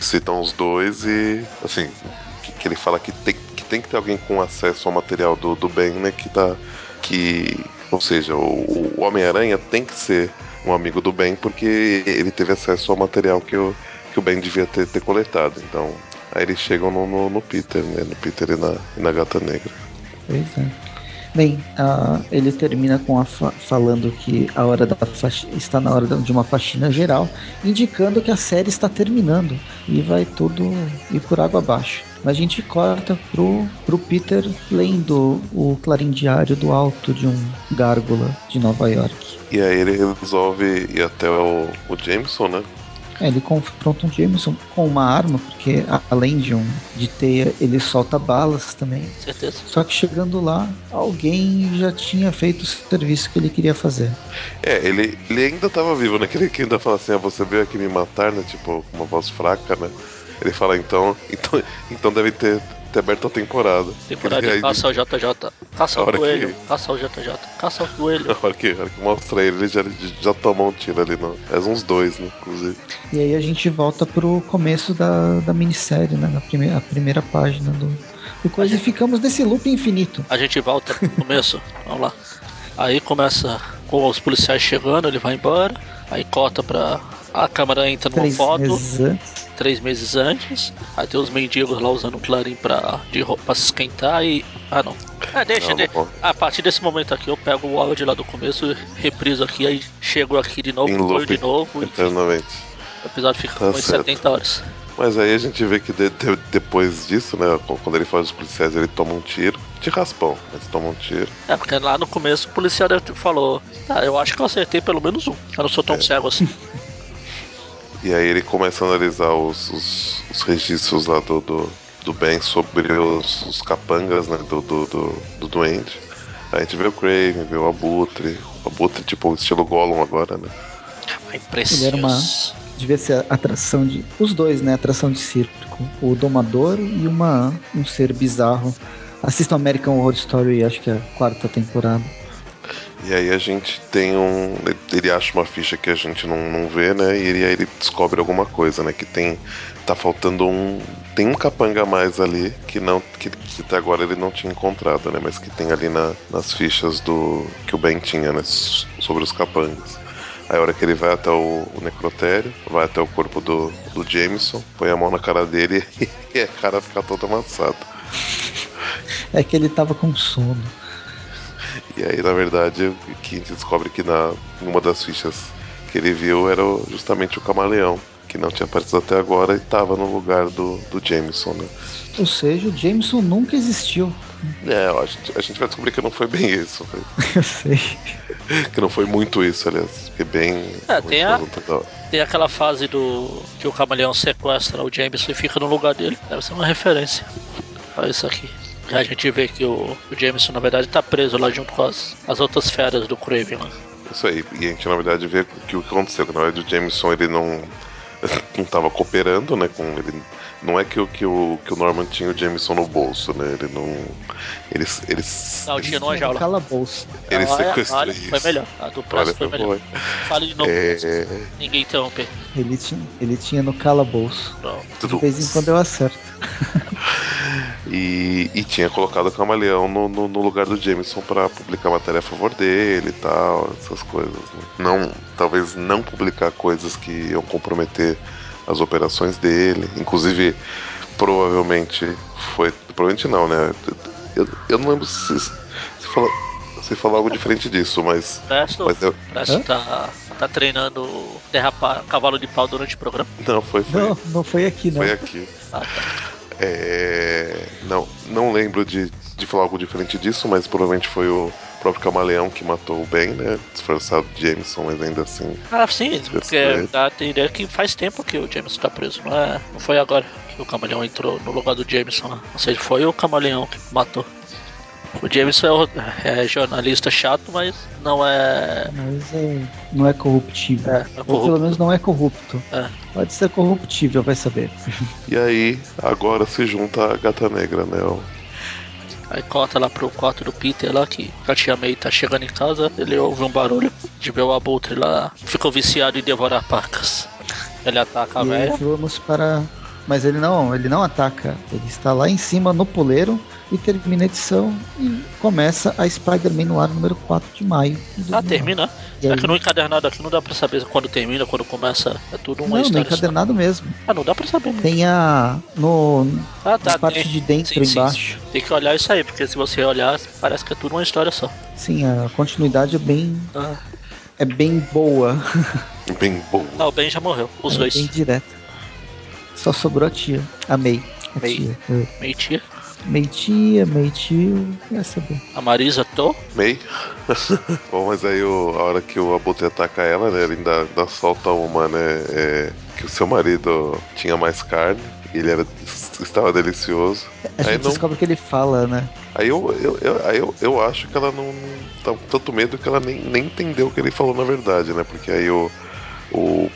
Speaker 3: citam os dois e, assim, que, que ele fala que tem, tem que ter alguém com acesso ao material do, do Ben, né? Que tá. Que, ou seja, o, o Homem-Aranha tem que ser um amigo do Ben porque ele teve acesso ao material que o, que o Ben devia ter, ter coletado. Então, aí eles chegam no, no, no Peter, né? No Peter e na, e na Gata Negra.
Speaker 4: Pois é. Bem, ele termina com fa falando que a hora da está na hora de uma faxina geral, indicando que a série está terminando e vai tudo ir por água abaixo. Mas a gente corta pro, pro Peter lendo o clarim diário do alto de um gárgula de Nova York.
Speaker 3: E aí ele resolve ir até o, o Jameson, né?
Speaker 4: É, ele confronta um Jameson com uma arma, porque além de um de teia, ele solta balas também.
Speaker 2: Certeza.
Speaker 4: Só que chegando lá, alguém já tinha feito o serviço que ele queria fazer.
Speaker 3: É, ele, ele ainda estava vivo, né? Que ele ainda fala assim, ah, você veio aqui me matar, né? Tipo, com uma voz fraca, né? Ele fala, então, então, então deve ter ter aberto a temporada.
Speaker 2: Temporada de caça ao JJ. Caça ao coelho. Que... Caça ao JJ. Caça ao coelho.
Speaker 3: A hora que, a hora que mostra ele, ele já, já tomou um tiro ali. No... É uns dois, né? Inclusive.
Speaker 4: E aí a gente volta pro começo da, da minissérie, né? Na primeira, a primeira página do, do coisa. Gente... E ficamos nesse loop infinito.
Speaker 2: A gente volta pro começo. Vamos lá. Aí começa com os policiais chegando, ele vai embora. Aí corta pra. A câmera entra numa Três foto. Meses antes três meses antes. Aí tem os mendigos lá usando o clarim pra, de roupa, pra se esquentar e. Ah não. Ah, deixa, não, deixa. A partir desse momento aqui eu pego o áudio lá do começo, repriso aqui, aí chego aqui de novo,
Speaker 3: loop,
Speaker 2: de novo.
Speaker 3: Eternamente.
Speaker 2: O episódio fica tá com 70 horas.
Speaker 3: Mas aí a gente vê que de, de, depois disso, né? Quando ele faz os policiais, ele toma um tiro. De raspão, mas toma um tiro.
Speaker 2: É, porque lá no começo o policial falou: Ah, eu acho que eu acertei pelo menos um. Eu não sou tão é. cego assim.
Speaker 3: E aí ele começa a analisar os, os, os registros lá do, do, do Ben sobre os, os capangas né, do, do, do, do Duende. Aí a gente vê o Craven, vê o Abutre. O Abutre, tipo, estilo Gollum agora, né?
Speaker 2: Ai, precioso. Ele era
Speaker 4: uma. Devia ser atração de. Os dois, né? Atração de circo. O Domador e uma, um ser bizarro. Assistam American Horror Story, acho que é a quarta temporada.
Speaker 3: E aí a gente tem um. Ele acha uma ficha que a gente não, não vê, né? E ele, aí ele descobre alguma coisa, né? Que tem. Tá faltando um. Tem um capanga a mais ali que não. Que, que até agora ele não tinha encontrado, né? Mas que tem ali na, nas fichas do. que o Ben tinha, né? Sobre os capangas. Aí a hora que ele vai até o, o, necrotério, vai até o corpo do, do Jameson, põe a mão na cara dele e a cara fica toda amassada.
Speaker 4: É que ele tava com sono.
Speaker 3: E aí, na verdade, o que a gente descobre que na uma das fichas que ele viu era justamente o camaleão, que não tinha aparecido até agora e estava no lugar do, do Jameson, né?
Speaker 4: Ou seja, o Jameson nunca existiu.
Speaker 3: É, a gente, a gente vai descobrir que não foi bem isso.
Speaker 4: Foi... Eu sei.
Speaker 3: Que não foi muito isso, aliás. Foi bem.
Speaker 2: É, tem, a, tem aquela fase do que o camaleão sequestra o Jameson e fica no lugar dele. Deve ser uma referência a isso aqui. A gente vê que o, o Jameson, na verdade, tá preso lá junto com as, as outras feras do Craven lá.
Speaker 3: Isso aí, e a gente, na verdade, vê que o que aconteceu, que na verdade o Jameson, ele não não tava cooperando, né, com ele não é que o, que o, que o Norman tinha o Jameson no bolso, né? Ele não. Eles. eles
Speaker 2: não, tinha numa jaula.
Speaker 4: Cala bolso.
Speaker 3: Ele olha, sequestrou olha,
Speaker 2: Foi melhor. A do próximo foi melhor. Fale de novo. É... Ninguém interrompe.
Speaker 4: Ele tinha, ele tinha no calabouço. De vez em quando eu acerto.
Speaker 3: e, e tinha colocado o camaleão no, no, no lugar do Jameson para publicar matéria a favor dele e tal, essas coisas. Né? Não, talvez não publicar coisas que iam comprometer as operações dele. Inclusive, provavelmente foi. Provavelmente não, né? Eu, eu não lembro se, se, fala, se falar algo diferente disso, mas.
Speaker 2: Presto, mas eu... Presto tá, tá treinando derrapar cavalo de pau durante o programa?
Speaker 3: Não, foi. foi
Speaker 4: não, não foi aqui, não.
Speaker 3: Foi aqui. Ah, tá. É, não, não lembro de, de falar algo diferente disso, mas provavelmente foi o próprio Camaleão que matou o Ben, né? Disfarçado de Jameson, mas ainda assim.
Speaker 2: Ah, sim, porque dá a ideia que faz tempo que o Jameson tá preso, não, é, não foi agora que o Camaleão entrou no lugar do Jameson lá. Ou seja, foi o Camaleão que matou. O Jameson é, é, jornalista chato, mas não é.
Speaker 4: Mas é, não é corruptível. É, é Ou pelo menos não é corrupto.
Speaker 2: É.
Speaker 4: Pode ser corruptível, vai saber.
Speaker 3: E aí, agora se junta a gata negra, né?
Speaker 2: Aí corta lá pro quarto do Peter lá, que a tia May tá chegando em casa, ele ouve um barulho de o abutre lá, ficou viciado em devorar pacas. Ele ataca a velha.
Speaker 4: Vamos para mas ele não, ele não ataca. Ele está lá em cima no poleiro e termina a edição e começa a Spider-Man no ar número 4 de maio. de
Speaker 2: Ah,
Speaker 4: 2009.
Speaker 2: termina.
Speaker 4: E
Speaker 2: É
Speaker 4: aí-
Speaker 2: que no encadernado aqui não dá pra saber quando termina, quando começa. É tudo uma
Speaker 4: Não, no
Speaker 2: história. só.
Speaker 4: encadernado mesmo.
Speaker 2: Ah, não dá pra saber mesmo.
Speaker 4: Tem a. No,
Speaker 2: Ah, tá.
Speaker 4: na parte
Speaker 2: tem.
Speaker 4: de dentro,
Speaker 2: Sim, sim,
Speaker 4: embaixo.
Speaker 2: sim. Tem que olhar isso aí, porque se você olhar, parece que é tudo uma história só.
Speaker 4: Sim, a continuidade é bem.
Speaker 2: Ah.
Speaker 4: É bem boa.
Speaker 3: Bem bom.
Speaker 2: Não, o Ben já morreu. Os
Speaker 4: é
Speaker 2: dois.
Speaker 4: bem direta. Só sobrou a tia. A May. A
Speaker 2: May.
Speaker 4: tia. É.
Speaker 2: Meio tia.
Speaker 4: May tia, May tio. Vai saber.
Speaker 2: A Marisa tô.
Speaker 3: Mei. Bom, mas aí o- a hora que o Abutre ataca ela, né? Ele ainda, ainda solta uma, né? é, que o seu marido tinha mais carne. E ele era, estava delicioso.
Speaker 4: A
Speaker 3: Aí
Speaker 4: gente
Speaker 3: não-
Speaker 4: descobre que ele fala, né?
Speaker 3: Aí eu, eu, eu, aí eu, eu acho que ela não, não tá com tanto medo que ela nem, nem entendeu o que ele falou na verdade, né? Porque aí o, o,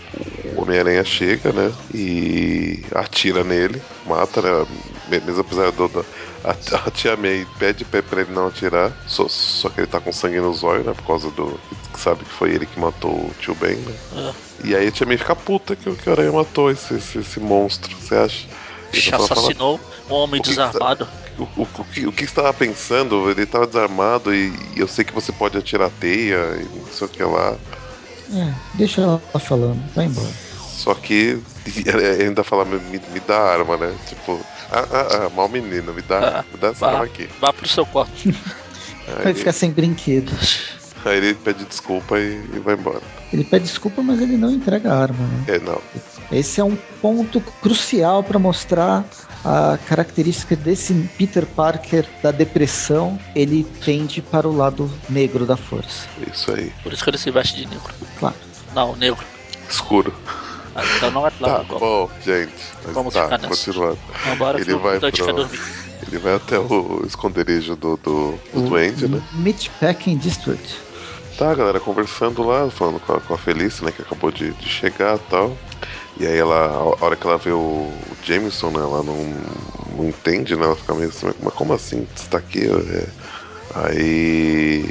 Speaker 3: o Homem-Aranha chega, né? E atira nele, mata, né? Me- Mesmo apesar do. do- a, a tia May pede pra pra ele não atirar, só, só que ele tá com sangue nos olhos, né? Por causa do. que Sabe que foi ele que matou o tio Ben, né?
Speaker 2: Ah,
Speaker 3: E aí a tia May fica puta que, o- que o Aranha matou esse, esse, esse monstro, você acha? Ele fala-
Speaker 2: assassinou um homem
Speaker 3: O que que tá-
Speaker 2: desarmado.
Speaker 3: o, o, o que, o que você estava pensando? Ele estava desarmado e, e eu sei que você pode atirar teia e não sei o que lá.
Speaker 4: É, deixa ela falando. Vai embora.
Speaker 3: Só que ele ainda fala, me, me- dá arma, né? Tipo, ah, ah, ah, mal menino, me dá,
Speaker 2: Ah,
Speaker 3: me dá essa
Speaker 2: vá.
Speaker 3: arma aqui.
Speaker 2: Vá pro seu quarto.
Speaker 3: Aí,
Speaker 4: Vai
Speaker 3: ele,
Speaker 4: ficar sem brinquedo.
Speaker 3: aí ele pede desculpa e, e vai embora.
Speaker 4: Ele pede desculpa, mas ele não entrega a arma, né?
Speaker 3: É, não.
Speaker 4: Esse é um ponto crucial para mostrar a característica desse Peter Parker da depressão. Ele tende para o lado negro da força.
Speaker 3: Isso aí.
Speaker 2: Por isso que ele se veste de negro.
Speaker 4: Claro.
Speaker 2: Não, negro.
Speaker 3: Escuro.
Speaker 2: Ah, então não é
Speaker 3: Tá,
Speaker 2: claro. igual.
Speaker 3: bom, gente. Mas
Speaker 2: Vamos
Speaker 3: tá,
Speaker 2: ficar nessa.
Speaker 3: continuando.
Speaker 2: Que
Speaker 3: Ele
Speaker 2: o
Speaker 3: vai pro.
Speaker 2: dormir.
Speaker 3: Ele vai até o esconderijo do, do, do Duende, né?
Speaker 4: Meatpacking District.
Speaker 3: Tá, a galera conversando lá, falando com a, com a Felícia, né, que acabou de, de chegar e tal. E aí ela, a hora que ela vê o, Jameson, né, ela não, não entende, né, ela fica meio assim, mas como assim, você tá aqui? É. Aí,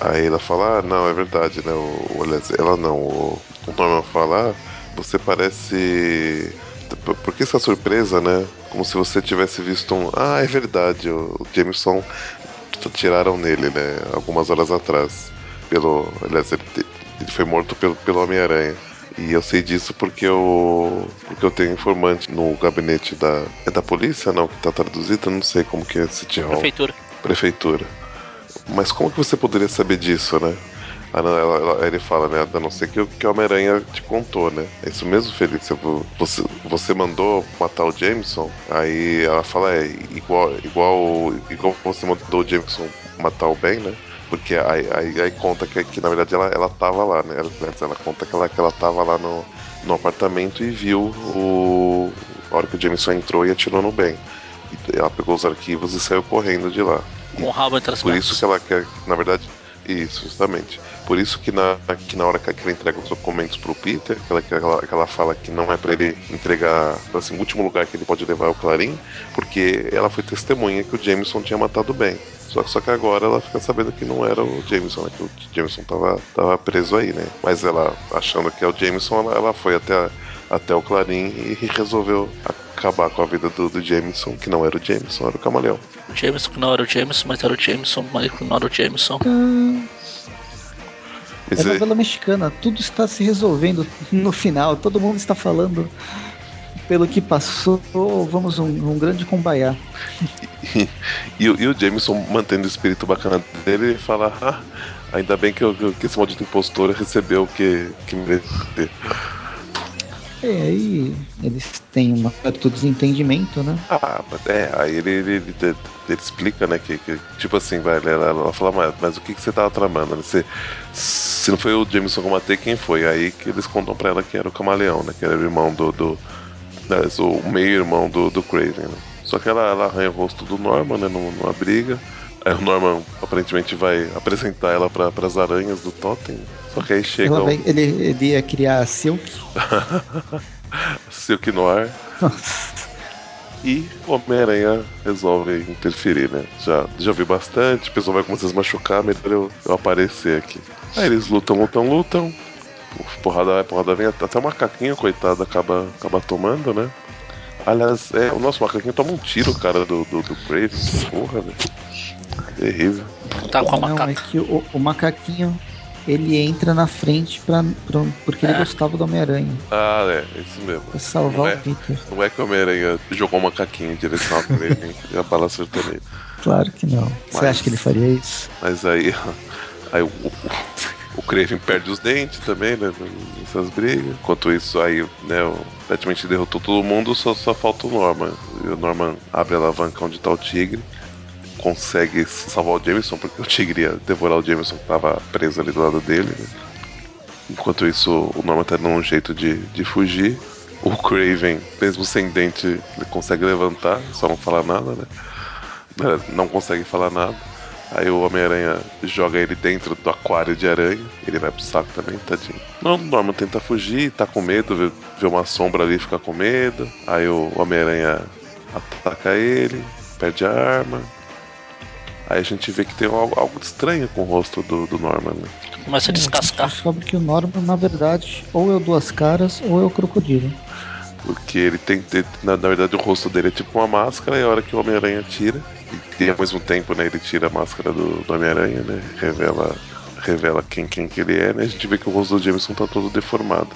Speaker 3: aí ela fala, ah, não, é verdade, né, o, o- aliás, ela não, o, o Norman fala, ah, você parece... Por que essa surpresa, né? Como se você tivesse visto um... Ah, é verdade, o Jameson tiraram nele, né, algumas horas atrás. Pelo, aliás, ele, ele foi morto pelo, pelo Homem-Aranha. E eu sei disso porque eu, porque eu tenho informante no gabinete da. É da polícia, não? Que tá traduzido? Eu não sei como que é City Hall.
Speaker 2: Prefeitura.
Speaker 3: Prefeitura. Mas como que você poderia saber disso, né? Ah, ela- ela- ele fala, né? A não ser que, o- que o Homem-Aranha te contou, né? É isso mesmo, Felícia? Vo- Você, você mandou matar o Jameson? Aí ela fala, é, igual, igual, igual você mandou o Jameson matar o Ben, né? Porque aí, aí, aí conta que, que, na verdade ela, ela tava lá, né? Ela, ela conta que ela, que ela tava lá no, no apartamento e viu o. A hora que o Jameson entrou e atirou no Ben. E ela pegou os arquivos e saiu correndo de lá.
Speaker 2: Com o rabo entre as
Speaker 3: Por isso que ela quer, na verdade, isso, justamente. Por isso que na, que na hora que ela entrega os documentos pro Peter, que ela, que ela, que ela fala que não é pra ele entregar, assim, o último lugar que ele pode levar é o Clarim, porque ela foi testemunha que o Jameson tinha matado o Ben. Só, só que agora ela fica sabendo que não era o Jameson, né? Que o Jameson tava, tava preso aí, né? Mas ela, achando que é o Jameson, ela, ela foi até, a- até o Clarim e resolveu acabar com a vida do, do Jameson, que não era o Jameson, era o Camaleão.
Speaker 2: O Jameson que não era o Jameson, mas era o Jameson, mas que não era o Jameson.
Speaker 4: É
Speaker 3: Mas é-
Speaker 4: novela mexicana, tudo está se resolvendo no final, todo mundo está falando pelo que passou, vamos um, um grande combaiá.
Speaker 3: E, o- e o Jameson mantendo o espírito bacana dele, ele fala: ah, ainda bem que, eu- que esse maldito impostor recebeu o que, que merecia.
Speaker 4: E aí eles têm uma certo desentendimento, né?
Speaker 3: Ah, é, aí ele, ele, ele, ele- explica, né, que, que, tipo assim, vai, ela, ela fala, mas, mas o que, que você tava tramando? Você, se não foi o Jameson que eu matei, quem foi? Aí que eles contam pra ela que era o Camaleão, né, que era o irmão do, do né, o meio-irmão do, do Craven, né? Só que ela, ela arranha o rosto do Norman, né, numa briga. Aí o Norman aparentemente vai apresentar ela para as aranhas do Totem. Só que aí chega
Speaker 4: Ela
Speaker 3: o
Speaker 4: vai- ele, ele ia criar a Silk.
Speaker 3: Silk Noir e o Homem-Aranha resolve interferir, né? Já, já vi bastante, o pessoal vai começar a se machucar, melhor eu, eu aparecer aqui. Aí eles lutam, lutam, lutam. Porrada vai, porrada vem, até o macaquinho, coitado, acaba, acaba tomando, né? Aliás, é, o nosso macaquinho toma um tiro, cara, do, do, do Brave. Porra, velho. Terrível.
Speaker 2: Tá com a
Speaker 4: Não,
Speaker 2: macaca.
Speaker 4: é que o, o macaquinho ele entra na frente pra, pra- porque ele
Speaker 2: É.
Speaker 4: gostava do Homem-Aranha.
Speaker 3: Ah, é, isso mesmo.
Speaker 4: Pra salvar
Speaker 3: Não é?
Speaker 4: o Peter.
Speaker 3: Não é que o Homem-Aranha jogou um macaquinho em direção ao Craven e a bala acertou nele.
Speaker 4: Claro que não. Você
Speaker 3: Mas-
Speaker 4: acha que ele faria isso?
Speaker 3: Mas aí, aí o, o, Craven perde os dentes também, né? Nessas brigas. Enquanto isso, aí, né, o praticamente derrotou todo mundo, só, só falta o Norman. E o Norman abre a alavanca onde tá o tigre. Consegue salvar o Jameson, porque o tigre ia devorar o Jameson que tava preso ali do lado dele, né? Enquanto isso, o Norman tá dando um jeito de, de fugir. O Craven, mesmo sem dente, ele consegue levantar, só não falar nada, né? Não consegue falar nada. Aí o Homem-Aranha joga ele dentro do aquário de aranha. Ele vai pro saco também, tadinho. O Norman tenta fugir, tá com medo, vê, vê uma sombra ali, fica com medo. Aí o Homem-Aranha ataca ele, perde a arma. Aí a gente vê que tem algo, algo estranho com o rosto do, do Norman, né?
Speaker 2: Começa a
Speaker 4: A gente
Speaker 2: descascar.
Speaker 4: descobre que o Norman, na verdade, ou é o Duas Caras ou é o Crocodilo.
Speaker 3: Porque ele tem. Na, na verdade, o rosto dele é tipo uma máscara, e a hora que o Homem-Aranha tira, e, e ao mesmo tempo, né, ele tira a máscara do, do Homem-Aranha, né? Revela, revela quem, quem que ele é, né? A gente vê que o rosto do Jameson tá todo deformado.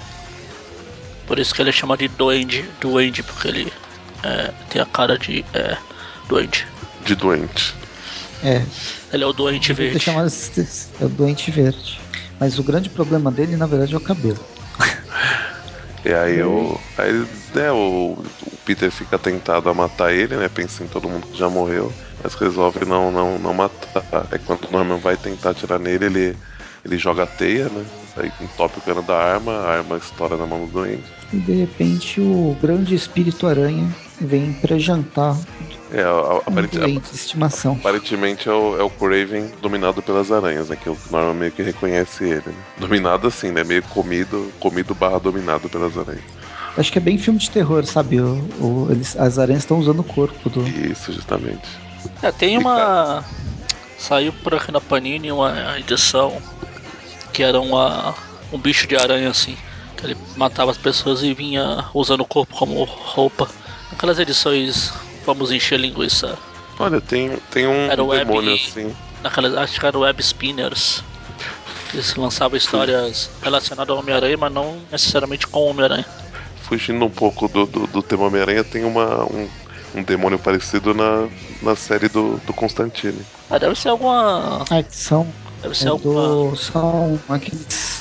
Speaker 2: Por isso que ele chama de Duende. Duende, porque ele é, tem a cara de é, Duende.
Speaker 3: De doente.
Speaker 4: É,
Speaker 2: Ele é o Doente Verde.
Speaker 4: chamado é o Doente Verde. Mas o grande problema dele, na verdade, é o cabelo.
Speaker 3: E aí o. Aí, né, o, o Peter fica tentado a matar ele, né? Pensa em todo mundo que já morreu. Mas resolve não, não, não matar. Aí quando o Norman vai tentar atirar nele, ele, ele joga a teia, né? Aí entope o cano da arma, a arma estoura na mão do doente.
Speaker 4: E de repente o grande espírito aranha vem pra jantar
Speaker 3: É, a- a-
Speaker 4: um
Speaker 3: aparente-
Speaker 4: doente de estimação.
Speaker 3: aparentemente é o, é o Craven dominado pelas aranhas, né? Que o Norman meio que reconhece ele, né? Dominado assim, né? Meio comido, comido barra dominado pelas aranhas.
Speaker 4: Acho que é bem filme de terror, sabe? O, o- eles, as aranhas estão usando o corpo do.
Speaker 3: Isso, justamente.
Speaker 2: É, tem uma. Saiu por aqui na Panini uma edição que era uma, um bicho de aranha assim. Que ele matava as pessoas e vinha usando o corpo como roupa. Aquelas edições, vamos encher linguiça.
Speaker 3: Olha, tem, tem um
Speaker 2: Era web-
Speaker 3: demônio assim.
Speaker 2: Naquelas, acho que era Web Spinners. Que se lançava histórias relacionadas ao Homem-Aranha, mas não necessariamente com o Homem-Aranha.
Speaker 3: Fugindo um pouco do, do, do tema Homem-Aranha, tem uma, um, um demônio parecido na, na série do, do Constantine.
Speaker 2: Ah, deve ser alguma.
Speaker 4: São,
Speaker 2: Deve ser
Speaker 4: é
Speaker 2: alguma.
Speaker 4: do, são aqueles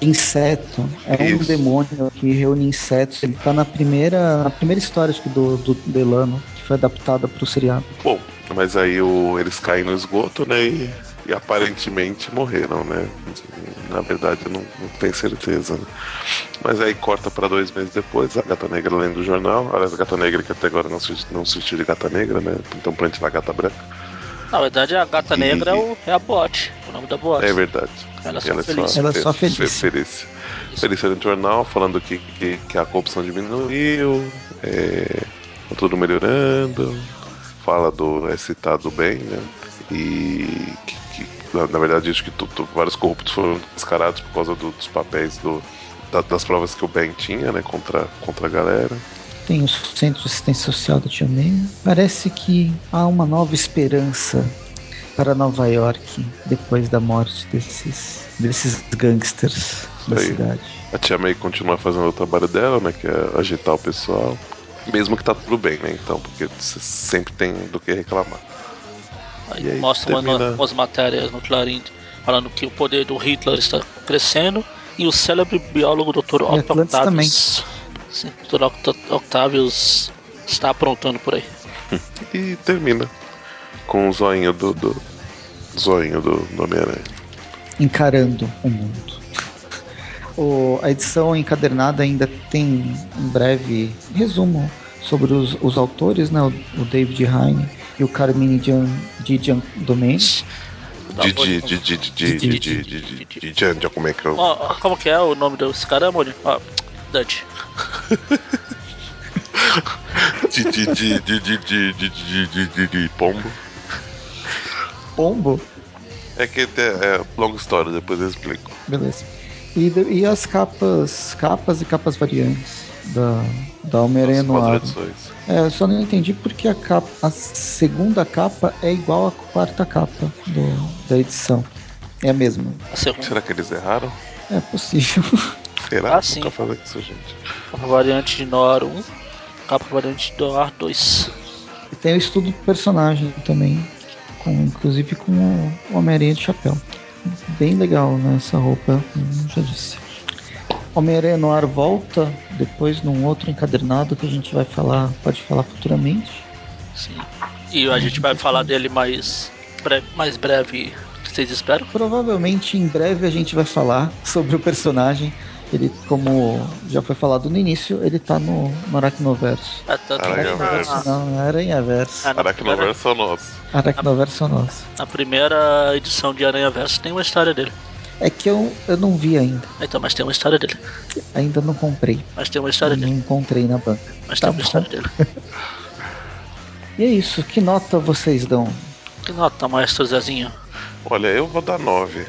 Speaker 4: inseto. É um
Speaker 3: Isso.
Speaker 4: demônio que reúne insetos. Ele tá na primeira, na primeira história acho que do, do Delano, que foi adaptada pro seriado.
Speaker 3: Bom, mas aí o, eles caem no esgoto, né? E, e aparentemente morreram, né? Na verdade, eu não, não tenho certeza. Né? Mas aí corta pra dois meses depois, a Gata Negra lendo o jornal. Aliás, a Gata Negra que até agora não se, não se de Gata Negra, né? Então pra gente lá, Gata Branca.
Speaker 2: Na verdade, a gata
Speaker 3: E-
Speaker 2: negra é, o, é a bot. O nome da bot.
Speaker 3: É verdade.
Speaker 2: Ela é só
Speaker 3: Ela
Speaker 2: feliz.
Speaker 4: Ela é só
Speaker 3: fe-
Speaker 4: feliz.
Speaker 3: fe- Felícia. Felícia no jornal, falando que, que, que a corrupção diminuiu, é, tá tudo melhorando, fala do é citado bem, né? E que, que, na, na verdade diz que tu- tu- vários corruptos foram descarados por causa do- dos papéis do, da- das provas que o Ben tinha, né? Contra, contra a galera.
Speaker 4: Tem o Centro de Assistência Social da Tia May. Parece que há uma nova esperança para Nova York depois da morte desses, desses gangsters da
Speaker 3: Aí.
Speaker 4: cidade.
Speaker 3: A tia May continua fazendo o trabalho dela, né? Que é agitar o pessoal. Mesmo que tá tudo bem, né? Então, porque você sempre tem do que reclamar.
Speaker 2: Aí
Speaker 3: aí
Speaker 2: mostra uma-
Speaker 3: termina-
Speaker 2: umas matérias no Clarim falando que o poder do Hitler está crescendo e o célebre biólogo Dr. Otto Octavius. Sim, Dr. Octavius está aprontando por aí.
Speaker 3: E termina com o zoinho do, do zoinho do, Homem-Aranha.
Speaker 4: Encarando o mundo. O, a edição encadernada ainda tem um breve resumo sobre os, os autores, né? O, o David Heine e o Carmine Gian, Didian Domenici.
Speaker 3: Didi, como é que é o...
Speaker 2: Como que é o nome desse cara, Mônio? Dante.
Speaker 3: De, de, de, de, de, de, de, de, de, de, de pombo.
Speaker 4: Pombo?
Speaker 3: É que é, é longa história, depois eu explico.
Speaker 4: Beleza. E, de- e as capas, capas e capas variantes. da, da Homem-Aranha no ar.
Speaker 3: edições.
Speaker 4: É, eu só não entendi porque a, capa, a segunda capa é igual à quarta capa do, da edição. É a mesma.
Speaker 2: A
Speaker 3: Será que eles erraram?
Speaker 4: É possível.
Speaker 3: Será?
Speaker 2: Ah, sim.
Speaker 3: Fazendo isso, gente.
Speaker 2: capa variante de Noir 1, capa variante de Noir 2.
Speaker 4: E tem o estudo do personagem também, com, inclusive com o Homem-Aranha de chapéu. Bem legal né, essa roupa, como já disse. Homem-Aranha no ar volta depois num outro encadernado que a gente vai falar, pode falar futuramente.
Speaker 2: Sim. E a gente vai falar dele mais, bre mais breve, vocês esperam?
Speaker 4: Provavelmente em breve a gente vai falar sobre o personagem. Ele, como já foi falado no início, ele tá no, no Aracnoverso.
Speaker 2: É, tanto
Speaker 3: Aranhaverso.
Speaker 2: na,
Speaker 4: Não, é Aranhaverso.
Speaker 2: Ah,
Speaker 3: Aracnoverso é nosso.
Speaker 4: Aracnoverso é nosso.
Speaker 2: na primeira edição de Aranha Verso tem uma história dele.
Speaker 4: É que eu, eu não vi ainda.
Speaker 2: Então, mas tem uma história dele.
Speaker 4: Ainda não comprei.
Speaker 2: Mas tem uma história
Speaker 4: Não
Speaker 2: dele.
Speaker 4: encontrei na banca.
Speaker 2: Mas
Speaker 4: Tá
Speaker 2: tem uma
Speaker 4: bom.
Speaker 2: história dele.
Speaker 4: E é isso. Que nota vocês dão?
Speaker 2: Que nota, maestro Zezinho?
Speaker 3: Olha, eu vou dar 9.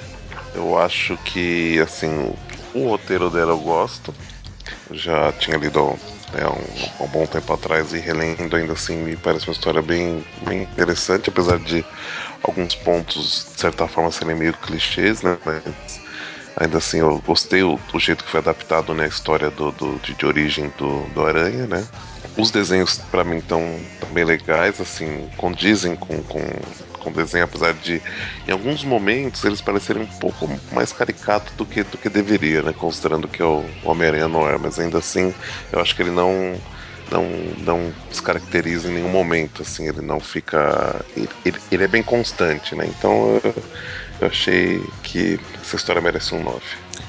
Speaker 3: Eu acho que, assim, o roteiro dela eu gosto. Já tinha lido né, um, um bom tempo atrás e relendo ainda assim, me parece uma história bem, bem interessante, apesar de alguns pontos, de certa forma, serem meio clichês, né? Mas ainda assim eu gostei do, do jeito que foi adaptado né, a história do, do- de, de origem do, do Aranha, né? Os desenhos, pra mim, estão bem legais, assim, condizem com, com, com o desenho, apesar de, em alguns momentos, eles parecerem um pouco mais caricato do que, do que deveria, né? Considerando que o Homem-Aranha não é, mas ainda assim, eu acho que ele não não, não descaracteriza em nenhum momento, assim, ele não fica. Ele, ele- ele é bem constante, né? Então eu, eu achei que essa história merece um 9.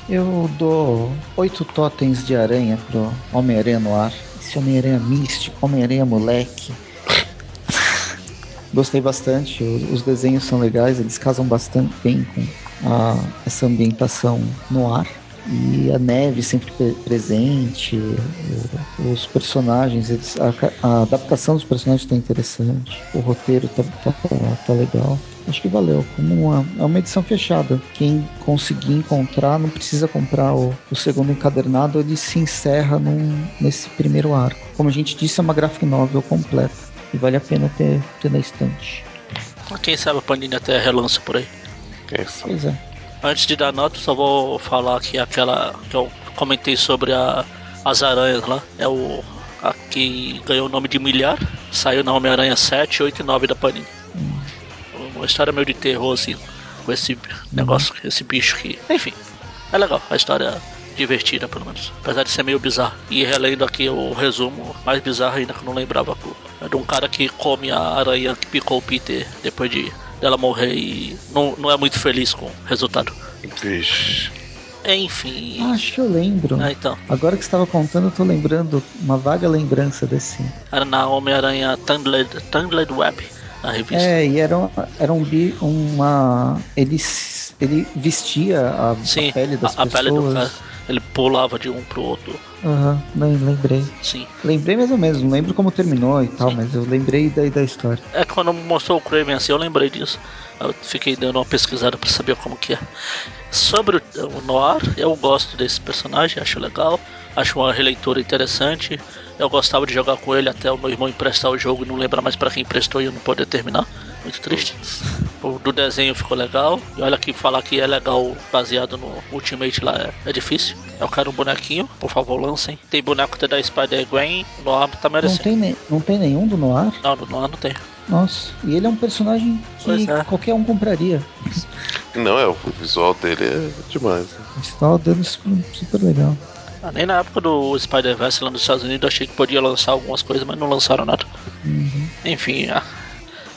Speaker 4: Eu dou oito totens de aranha pro Homem-Aranha no ar. Esse Homem-Aranha místico, Homem-Aranha moleque. Gostei bastante, os desenhos são legais, eles casam bastante bem com a- essa ambientação no ar. E a neve sempre pre- presente, os personagens, eles- a, a adaptação dos personagens está interessante, o roteiro tá, tá, tá legal. Acho que valeu, como uma, é uma edição fechada. Quem conseguir encontrar não precisa comprar o, o segundo encadernado, ele se encerra num- nesse primeiro arco. Como a gente disse, é uma graphic novel completa e vale a pena ter, ter na estante.
Speaker 2: Quem sabe a Panini até relança por aí.
Speaker 3: É isso.
Speaker 4: Pois é.
Speaker 2: Antes de dar nota, só vou falar aqui aquela que eu comentei sobre a, as aranhas lá. É o. A que ganhou o nome de Milhar. Saiu na Homem-Aranha 7, 8 e 9 da Panini. Uma história meio de terror, assim. Com esse negócio, esse bicho que. Enfim. É legal. A história é divertida, pelo menos. Apesar de ser meio bizarro. E relendo aqui o resumo, mais bizarro ainda que eu não lembrava. De um cara que come a aranha que picou o Peter depois de dela morrer e não, não é muito feliz com o resultado.
Speaker 3: Vixe.
Speaker 2: Enfim.
Speaker 4: Acho que eu lembro.
Speaker 2: Ah, então.
Speaker 4: Agora que você estava contando, eu tô lembrando uma vaga lembrança desse.
Speaker 2: Era na Homem-Aranha Tangled, Tangled Web, na revista.
Speaker 4: É, e era, um- era um bi, uma. Ele, s- ele vestia a, a
Speaker 2: Sim,
Speaker 4: pele das
Speaker 2: a, a
Speaker 4: pessoas.
Speaker 2: pele do cara. Ele pulava de um pro outro.
Speaker 4: Aham, nem lembrei.
Speaker 2: Sim.
Speaker 4: Lembrei mais ou menos, não lembro como terminou e tal,
Speaker 2: Sim.
Speaker 4: mas eu lembrei da, da história.
Speaker 2: É quando mostrou o Kraven assim, eu lembrei disso. Eu fiquei dando uma pesquisada pra saber como que é. Sobre o, o Noir, eu gosto desse personagem, acho legal. Acho uma releitura interessante. Eu gostava de jogar com ele até o meu irmão emprestar o jogo e não lembrar mais pra quem emprestou e eu não poder terminar. Muito triste. O do desenho ficou legal. E olha que falar que é legal baseado no Ultimate lá é, é difícil. Eu quero um bonequinho, por favor, lancem. Tem boneco até da Spider-Gwen, o Noir tá
Speaker 4: Não
Speaker 2: merecendo.
Speaker 4: tem, ne- não tem nenhum do Noir?
Speaker 2: Não, no Noir não tem.
Speaker 4: Nossa, e ele é um personagem que
Speaker 2: é.
Speaker 4: qualquer um compraria.
Speaker 3: Não, é, o visual dele é demais. Né?
Speaker 4: O visual dele é super, super legal.
Speaker 2: Ah, nem na época do Spider-Verse lá nos Estados Unidos eu achei que podia lançar algumas coisas, mas não lançaram nada.
Speaker 4: Uhum.
Speaker 2: Enfim,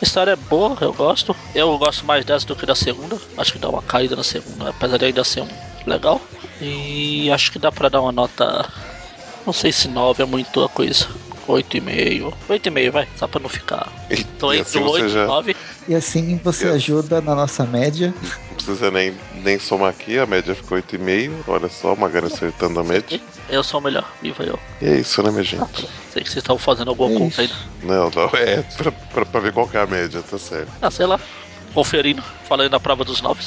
Speaker 2: a história é boa, eu gosto. Eu gosto mais dessa do que da segunda. Acho que dá uma caída na segunda, apesar de ainda ser um legal. E acho que dá pra dar uma nota. Não sei se 9 é muito a coisa. 8,5. 8,5, vai, só pra não ficar.
Speaker 3: E,
Speaker 2: Tô
Speaker 3: e
Speaker 2: entre
Speaker 3: assim
Speaker 2: 8
Speaker 3: você
Speaker 2: e
Speaker 3: já
Speaker 2: 9.
Speaker 4: E assim você
Speaker 3: Yes.
Speaker 4: ajuda na nossa média.
Speaker 3: não precisa nem, nem somar aqui, a média ficou 8,5. Olha só, Magari acertando a média.
Speaker 2: Eu sou o melhor, viva eu.
Speaker 3: E é isso, né, minha gente?
Speaker 2: Sei que vocês estão fazendo alguma
Speaker 4: É
Speaker 2: conta ainda.
Speaker 3: Não, não, é pra, pra, pra ver qual que é a média, tá certo.
Speaker 2: Ah, sei lá. Conferindo, falando da prova dos 9.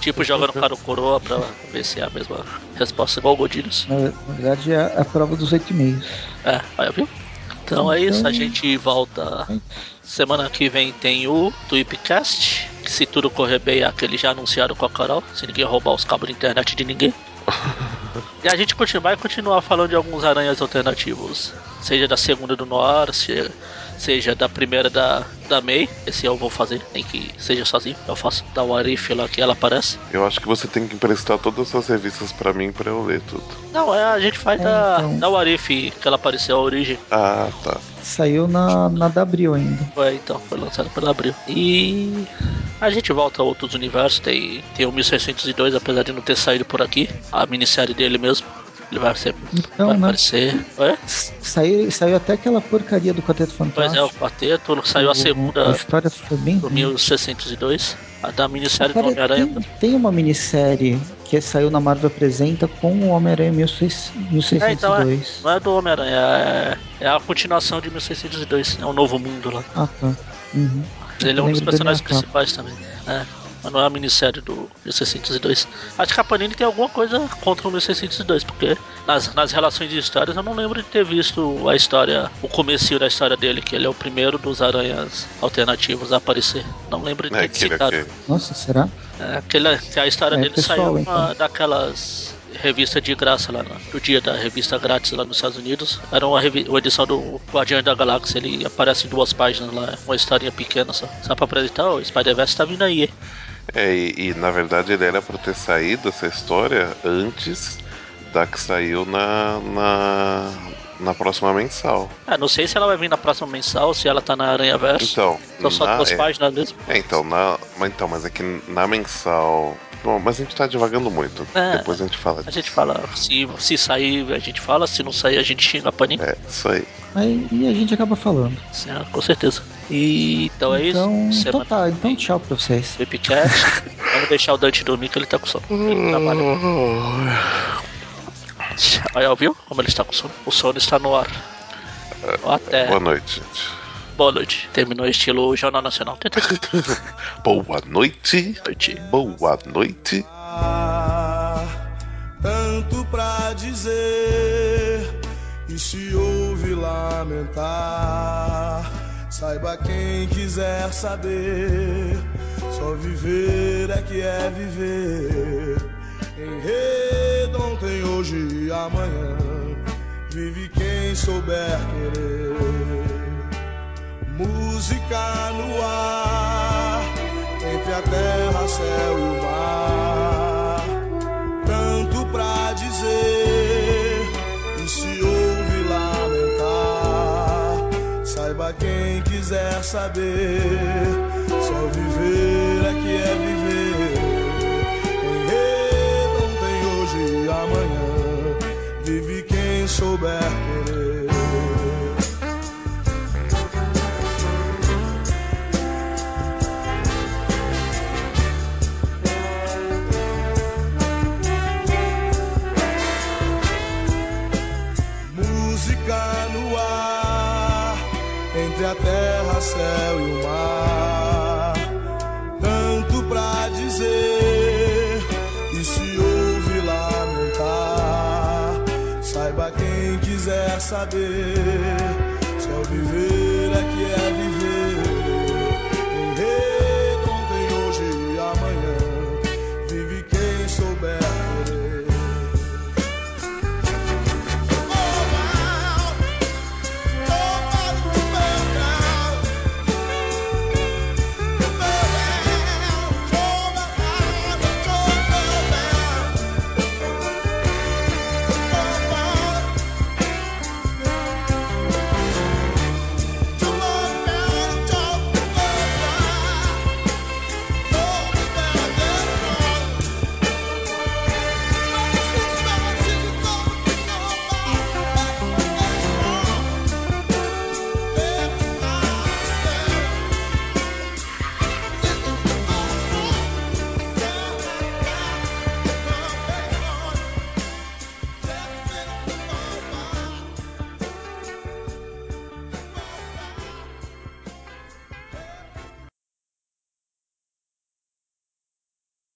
Speaker 2: Tipo, jogando para o coroa pra ver se é a mesma resposta igual o Godinhos.
Speaker 4: Na, na verdade, é a prova dos oito meios.
Speaker 2: É, olha, viu? Então é isso, a gente volta. Semana que vem tem o Tweepcast. Que se tudo correr bem, é aquele já anunciado com a Carol. Se ninguém roubar os cabos de internet de ninguém. E a gente continua, vai continuar falando de alguns aranhas alternativos. Seja da segunda do Noir, seja, da primeira da, da May. Esse eu vou fazer, nem que seja sozinho. Eu faço da Warif lá que ela aparece.
Speaker 3: Eu acho que você tem que emprestar todas essas revistas pra mim pra eu ler tudo.
Speaker 2: Não, é, a gente faz
Speaker 4: É,
Speaker 2: da,
Speaker 4: então.
Speaker 2: da Warif que ela apareceu, a origem.
Speaker 3: Ah, tá.
Speaker 4: Saiu na, na da Abril ainda.
Speaker 2: Foi, então, foi lançado pela Abril. E a gente volta a outros universos. Tem, tem o 1602, apesar de não ter saído por aqui. A minissérie dele mesmo. Ele vai, ser,
Speaker 4: Então,
Speaker 2: vai
Speaker 4: né?
Speaker 2: aparecer. É?
Speaker 4: Saiu, saiu até aquela porcaria do Quarteto
Speaker 2: Pois
Speaker 4: Fantástico.
Speaker 2: é, o quarteto. Saiu a
Speaker 4: A
Speaker 2: segunda
Speaker 4: história foi bem
Speaker 2: do
Speaker 4: ruim.
Speaker 2: 1602. A da minissérie do Homem-Aranha.
Speaker 4: tem, tem uma minissérie que saiu na Marvel Apresenta com o Homem-Aranha 1602.
Speaker 2: É, então é. Não é do Homem-Aranha, é, é a continuação de 1602. É um novo mundo lá.
Speaker 4: Ah, tá. Uhum.
Speaker 2: Ele é um dos personagens principais também. É. Mas não é a minissérie do 1602. Acho que a Panini tem alguma coisa contra o 1602, porque nas, nas relações de histórias eu não lembro de ter visto a história, o comecinho da história dele, que ele é o primeiro dos aranhas alternativos a aparecer. Não lembro de ter
Speaker 3: É aquele,
Speaker 2: citado.
Speaker 3: aquele.
Speaker 4: Nossa, será?
Speaker 2: É, aquele, que a história
Speaker 4: É,
Speaker 2: dele
Speaker 4: pessoal,
Speaker 2: saiu numa
Speaker 4: então.
Speaker 2: daquelas revistas de graça lá no, dia da revista grátis lá nos Estados Unidos. Era uma, uma edição do Guardião da Galáxia. Ele aparece em duas páginas lá, uma historinha pequena só. Só pra apresentar, o Spider-Verse tá vindo aí.
Speaker 3: É, e, e, na verdade ele era pra ter saído essa história antes da que saiu na, na, na próxima mensal.
Speaker 2: Ah, não sei se ela vai vir na próxima mensal, se ela tá na Aranha Verso.
Speaker 3: Então,
Speaker 2: São só
Speaker 3: na-
Speaker 2: duas
Speaker 3: é,
Speaker 2: páginas mesmo.
Speaker 3: é, então, na, mas, então, mas é que na mensal. Bom, mas a gente tá divagando muito.
Speaker 2: É.
Speaker 3: Depois a gente fala
Speaker 2: A
Speaker 3: disso.
Speaker 2: gente fala, se, se sair, a gente fala, se não sair, a gente xinga a Panini.
Speaker 3: É, isso aí.
Speaker 4: Aí, e a gente acaba falando.
Speaker 2: Sim, com certeza. E então é
Speaker 4: então,
Speaker 2: isso.
Speaker 4: então
Speaker 2: Semana
Speaker 4: tá, então tchau pra vocês.
Speaker 2: Vipcast. Vamos deixar o Dante dormir que ele tá com sono. Ele trabalha. Olha, viu como ele está com sono? O sono está no ar. Até.
Speaker 3: Boa noite, gente.
Speaker 2: Boa noite. Terminou estilo Jornal Nacional.
Speaker 3: Boa noite.
Speaker 2: Noite.
Speaker 3: Boa noite.
Speaker 1: Ah, tanto pra dizer e se ouve lamentar. Saiba quem quiser saber, só viver é que é viver. Enredo ontem, hoje e amanhã, vive quem souber querer. Música no ar, entre a terra, céu e o mar. Tanto pra dizer e se ouve lamentar. Saiba quem quiser saber, só viver é que é viver. Enredo ontem, hoje e amanhã, vive quem souber querer. saber se é ao viver é que é viver.